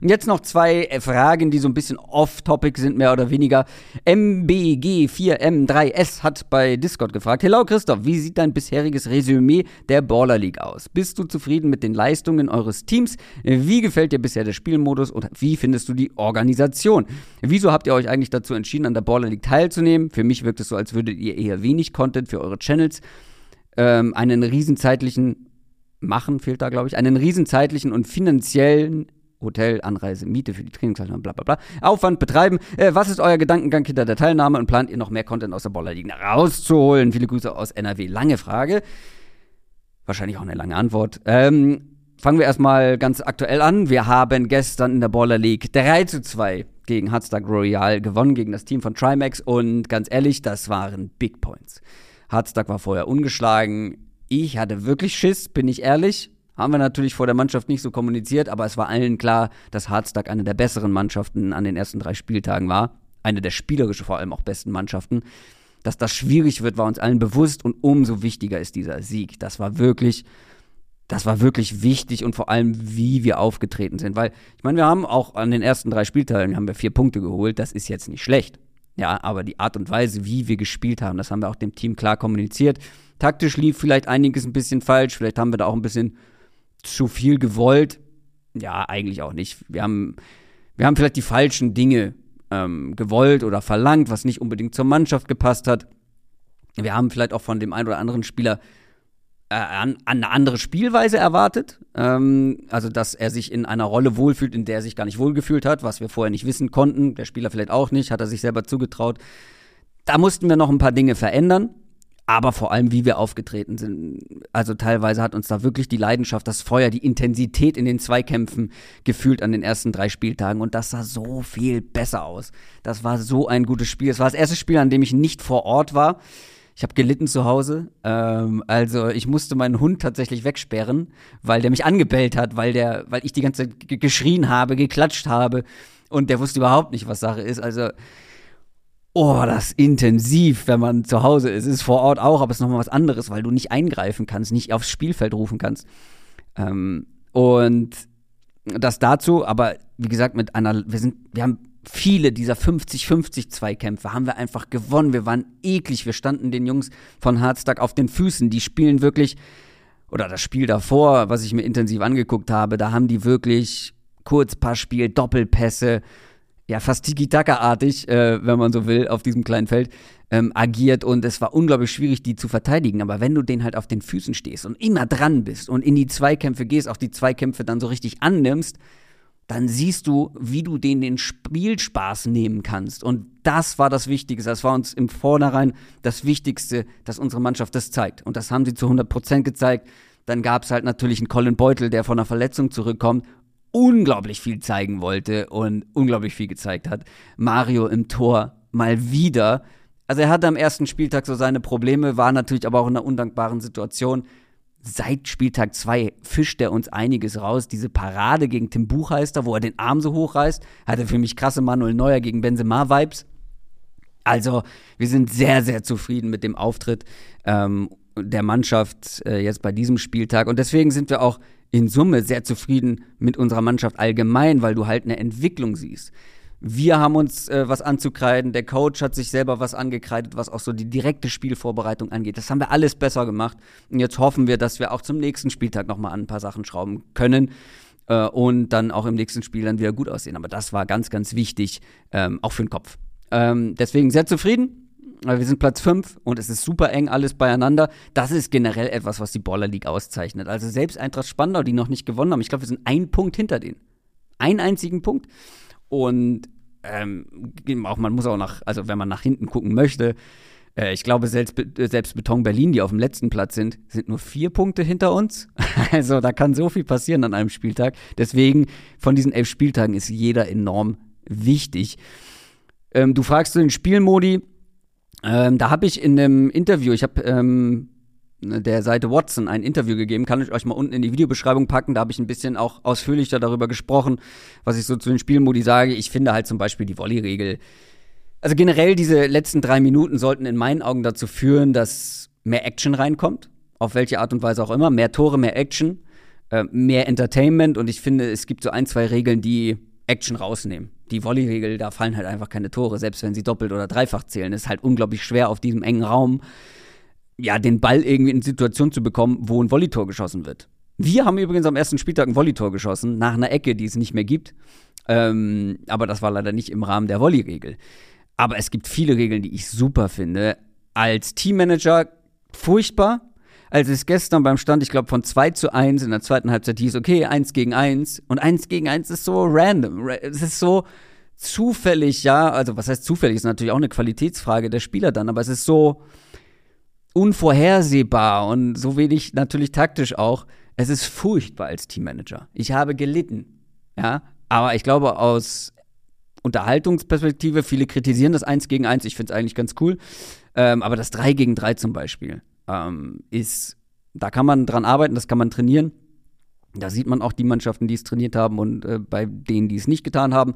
Und jetzt noch zwei äh, Fragen, die so ein bisschen off-topic sind, mehr oder weniger. MBG4M3S hat bei Discord gefragt: Hello Christoph, wie sieht dein bisheriges Resümee der Baller League aus? Bist du zufrieden mit den Leistungen eures Teams? Wie gefällt dir bisher der Spielmodus und wie findest du die Organisation? Wieso habt ihr euch eigentlich dazu entschieden, an der Baller League teilzunehmen? Für mich wirkt es so, als würdet ihr eher wenig Content für eure Channels ähm, einen riesenzeitlichen machen, fehlt da, glaube ich, einen riesenzeitlichen und finanziellen Hotel, Anreise, Miete für die Trainingseinheiten, bla bla bla, Aufwand betreiben. Äh, was ist euer Gedankengang hinter der Teilnahme und plant ihr noch mehr Content aus der Bollerliga rauszuholen? Viele Grüße aus NRW. Lange Frage. Wahrscheinlich auch eine lange Antwort. Ähm, fangen wir erstmal ganz aktuell an. Wir haben gestern in der Baller League 3 zu 2 gegen Hardstack Royal gewonnen, gegen das Team von Trimax. Und ganz ehrlich, das waren Big Points. Hardstack war vorher ungeschlagen. Ich hatte wirklich Schiss, bin ich ehrlich Haben wir natürlich vor der Mannschaft nicht so kommuniziert, aber es war allen klar, dass Harztag eine der besseren Mannschaften an den ersten drei Spieltagen war. Eine der spielerisch vor allem auch besten Mannschaften. Dass das schwierig wird, war uns allen bewusst und umso wichtiger ist dieser Sieg. Das war wirklich, das war wirklich wichtig und vor allem, wie wir aufgetreten sind. Weil, ich meine, wir haben auch an den ersten drei Spieltagen haben wir vier Punkte geholt. Das ist jetzt nicht schlecht. Ja, aber die Art und Weise, wie wir gespielt haben, das haben wir auch dem Team klar kommuniziert. Taktisch lief vielleicht einiges ein bisschen falsch, vielleicht haben wir da auch ein bisschen zu viel gewollt. Ja, eigentlich auch nicht. Wir haben, wir haben vielleicht die falschen Dinge ähm, gewollt oder verlangt, was nicht unbedingt zur Mannschaft gepasst hat. Wir haben vielleicht auch von dem einen oder anderen Spieler äh, an, an eine andere Spielweise erwartet. Ähm, also, dass er sich in einer Rolle wohlfühlt, in der er sich gar nicht wohlgefühlt hat, was wir vorher nicht wissen konnten. Der Spieler vielleicht auch nicht, hat er sich selber zugetraut. Da mussten wir noch ein paar Dinge verändern aber vor allem, wie wir aufgetreten sind. Also teilweise hat uns da wirklich die Leidenschaft, das Feuer, die Intensität in den Zweikämpfen gefühlt an den ersten drei Spieltagen und das sah so viel besser aus. Das war so ein gutes Spiel. Es war das erste Spiel, an dem ich nicht vor Ort war. Ich habe gelitten zu Hause. Ähm, also ich musste meinen Hund tatsächlich wegsperren, weil der mich angebellt hat, weil der, weil ich die ganze Zeit geschrien habe, geklatscht habe und der wusste überhaupt nicht, was Sache ist. Also oh, das ist intensiv, wenn man zu Hause ist. Ist vor Ort auch, aber es ist nochmal was anderes, weil du nicht eingreifen kannst, nicht aufs Spielfeld rufen kannst. Ähm, und das dazu, aber wie gesagt, mit einer, wir sind, wir haben viele dieser 50-50 Zweikämpfe haben wir einfach gewonnen. Wir waren eklig. Wir standen den Jungs von Hardstack auf den Füßen. Die spielen wirklich, oder das Spiel davor, was ich mir intensiv angeguckt habe, da haben die wirklich Kurzpassspiel, Doppelpässe, ja fast Tiki-Taka-artig, äh, wenn man so will, auf diesem kleinen Feld ähm, agiert und es war unglaublich schwierig, die zu verteidigen. Aber wenn du den halt auf den Füßen stehst und immer dran bist und in die Zweikämpfe gehst, auch die Zweikämpfe dann so richtig annimmst, dann siehst du, wie du denen den Spielspaß nehmen kannst. Und das war das Wichtigste. Das war uns im Vornherein das Wichtigste, dass unsere Mannschaft das zeigt. Und das haben sie zu 100 Prozent gezeigt. Dann gab es halt natürlich einen Colin Beutel, der von einer Verletzung zurückkommt unglaublich viel zeigen wollte und unglaublich viel gezeigt hat. Mario im Tor mal wieder. Also er hatte am ersten Spieltag so seine Probleme, war natürlich aber auch in einer undankbaren Situation. Seit Spieltag 2 fischt er uns einiges raus. Diese Parade gegen Tim Buchheister, wo er den Arm so hoch reißt, hatte für mich krasse Manuel Neuer gegen Benzema-Vibes. Also, wir sind sehr, sehr zufrieden mit dem Auftritt ähm, der Mannschaft äh, jetzt bei diesem Spieltag. Und deswegen sind wir auch in Summe sehr zufrieden mit unserer Mannschaft allgemein, weil du halt eine Entwicklung siehst. Wir haben uns äh, was anzukreiden, der Coach hat sich selber was angekreidet, was auch so die direkte Spielvorbereitung angeht. Das haben wir alles besser gemacht. Und jetzt hoffen wir, dass wir auch zum nächsten Spieltag nochmal an ein paar Sachen schrauben können äh, und dann auch im nächsten Spiel dann wieder gut aussehen. Aber das war ganz, ganz wichtig, ähm, auch für den Kopf. Ähm, deswegen sehr zufrieden wir sind Platz 5 und es ist super eng alles beieinander. Das ist generell etwas, was die Baller League auszeichnet. Also selbst Eintracht Spandau, die noch nicht gewonnen haben, ich glaube, wir sind ein Punkt hinter denen. Einen einzigen Punkt. Und ähm, auch man muss auch nach, also wenn man nach hinten gucken möchte, äh, ich glaube, selbst, selbst Beton Berlin, die auf dem letzten Platz sind, sind nur vier Punkte hinter uns. *laughs* also da kann so viel passieren an einem Spieltag. Deswegen, von diesen elf Spieltagen ist jeder enorm wichtig. Ähm, du fragst zu den Spielmodi. Ähm, da habe ich in einem Interview, ich habe ähm, der Seite Watson ein Interview gegeben, kann ich euch mal unten in die Videobeschreibung packen. Da habe ich ein bisschen auch ausführlicher darüber gesprochen, was ich so zu den Spielmodi sage. Ich finde halt zum Beispiel die Volley-Regel. Also generell diese letzten drei Minuten sollten in meinen Augen dazu führen, dass mehr Action reinkommt. Auf welche Art und Weise auch immer. Mehr Tore, mehr Action, äh, mehr Entertainment. Und ich finde, es gibt so ein, zwei Regeln, die Action rausnehmen. Die Volley-Regel, da fallen halt einfach keine Tore, selbst wenn sie doppelt oder dreifach zählen. Es ist halt unglaublich schwer auf diesem engen Raum, ja, den Ball irgendwie in Situation zu bekommen, wo ein Volleytor geschossen wird. Wir haben übrigens am ersten Spieltag ein Volleytor geschossen, nach einer Ecke, die es nicht mehr gibt. Ähm, aber das war leider nicht im Rahmen der Volley-Regel. Aber es gibt viele Regeln, die ich super finde. Als Teammanager furchtbar, als es gestern beim Stand, ich glaube, von 2 zu 1 in der zweiten Halbzeit hieß, okay, 1 gegen 1 und 1 gegen 1 ist so random. Es ist so zufällig, ja, also was heißt zufällig, ist natürlich auch eine Qualitätsfrage der Spieler dann, aber es ist so unvorhersehbar und so wenig natürlich taktisch auch. Es ist furchtbar als Teammanager. Ich habe gelitten, ja, aber ich glaube aus Unterhaltungsperspektive, viele kritisieren das 1 gegen 1, ich finde es eigentlich ganz cool, ähm, aber das 3 gegen 3 zum Beispiel, ähm, ist, da kann man dran arbeiten, das kann man trainieren. Da sieht man auch die Mannschaften, die es trainiert haben und äh, bei denen, die es nicht getan haben.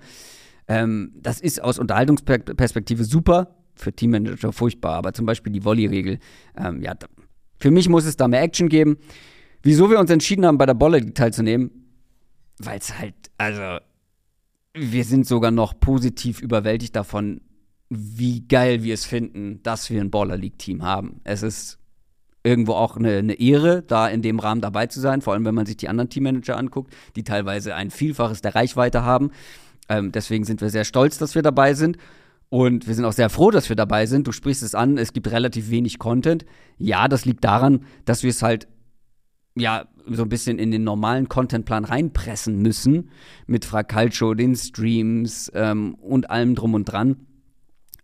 Ähm, das ist aus Unterhaltungsperspektive super, für Teammanager furchtbar, aber zum Beispiel die Volley-Regel, ähm, ja, für mich muss es da mehr Action geben. Wieso wir uns entschieden haben, bei der Bolle teilzunehmen? Weil es halt, also, wir sind sogar noch positiv überwältigt davon, wie geil wir es finden, dass wir ein Baller League Team haben. Es ist irgendwo auch eine, eine, Ehre, da in dem Rahmen dabei zu sein, vor allem wenn man sich die anderen Teammanager anguckt, die teilweise ein Vielfaches der Reichweite haben. Ähm, deswegen sind wir sehr stolz, dass wir dabei sind. Und wir sind auch sehr froh, dass wir dabei sind. Du sprichst es an, es gibt relativ wenig Content. Ja, das liegt daran, dass wir es halt ja so ein bisschen in den normalen Contentplan reinpressen müssen mit Fracalcio, den Streams ähm, und allem drum und dran.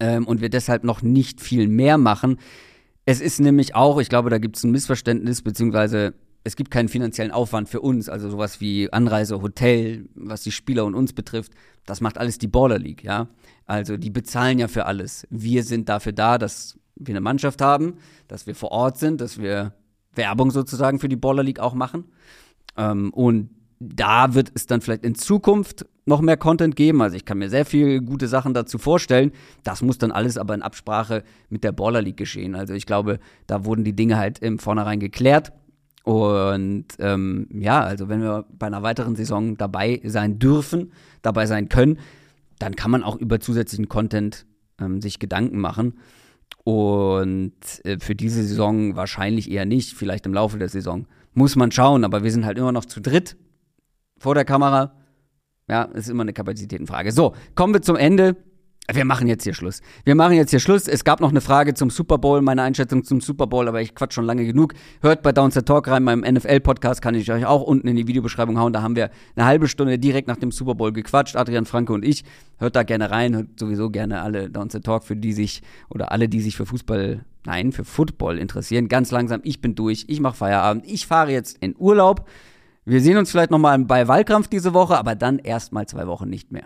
Ähm, und wir deshalb noch nicht viel mehr machen. Es ist nämlich auch, ich glaube, da gibt es ein Missverständnis, beziehungsweise es gibt keinen finanziellen Aufwand für uns, also sowas wie Anreise, Hotel, was die Spieler und uns betrifft, das macht alles die Baller League, ja. Also die bezahlen ja für alles. Wir sind dafür da, dass wir eine Mannschaft haben, dass wir vor Ort sind, dass wir Werbung sozusagen für die Baller League auch machen. Ähm, und da wird es dann vielleicht in Zukunft noch mehr Content geben. Also ich kann mir sehr viele gute Sachen dazu vorstellen. Das muss dann alles aber in Absprache mit der Baller League geschehen. Also ich glaube, da wurden die Dinge halt im Vornherein geklärt. Und ähm, ja, also wenn wir bei einer weiteren Saison dabei sein dürfen, dabei sein können, dann kann man auch über zusätzlichen Content ähm, sich Gedanken machen. Und äh, für diese Saison wahrscheinlich eher nicht, vielleicht im Laufe der Saison. Muss man schauen, aber wir sind halt immer noch zu dritt vor der Kamera. Ja, ist immer eine Kapazitätenfrage. So, kommen wir zum Ende. Wir machen jetzt hier Schluss. Wir machen jetzt hier Schluss. Es gab noch eine Frage zum Super Bowl, meine Einschätzung zum Super Bowl, aber ich quatsch schon lange genug. Hört bei Downset Talk rein, meinem NFL-Podcast kann ich euch auch unten in die Videobeschreibung hauen. Da haben wir eine halbe Stunde direkt nach dem Super Bowl gequatscht, Adrian Franke und ich. Hört da gerne rein, hört sowieso gerne alle Downset Talk, für die sich, oder alle, die sich für Fußball, nein, für Football interessieren. Ganz langsam, ich bin durch, ich mache Feierabend, ich fahre jetzt in Urlaub. Wir sehen uns vielleicht nochmal bei Wahlkampf diese Woche, aber dann erst mal zwei Wochen nicht mehr.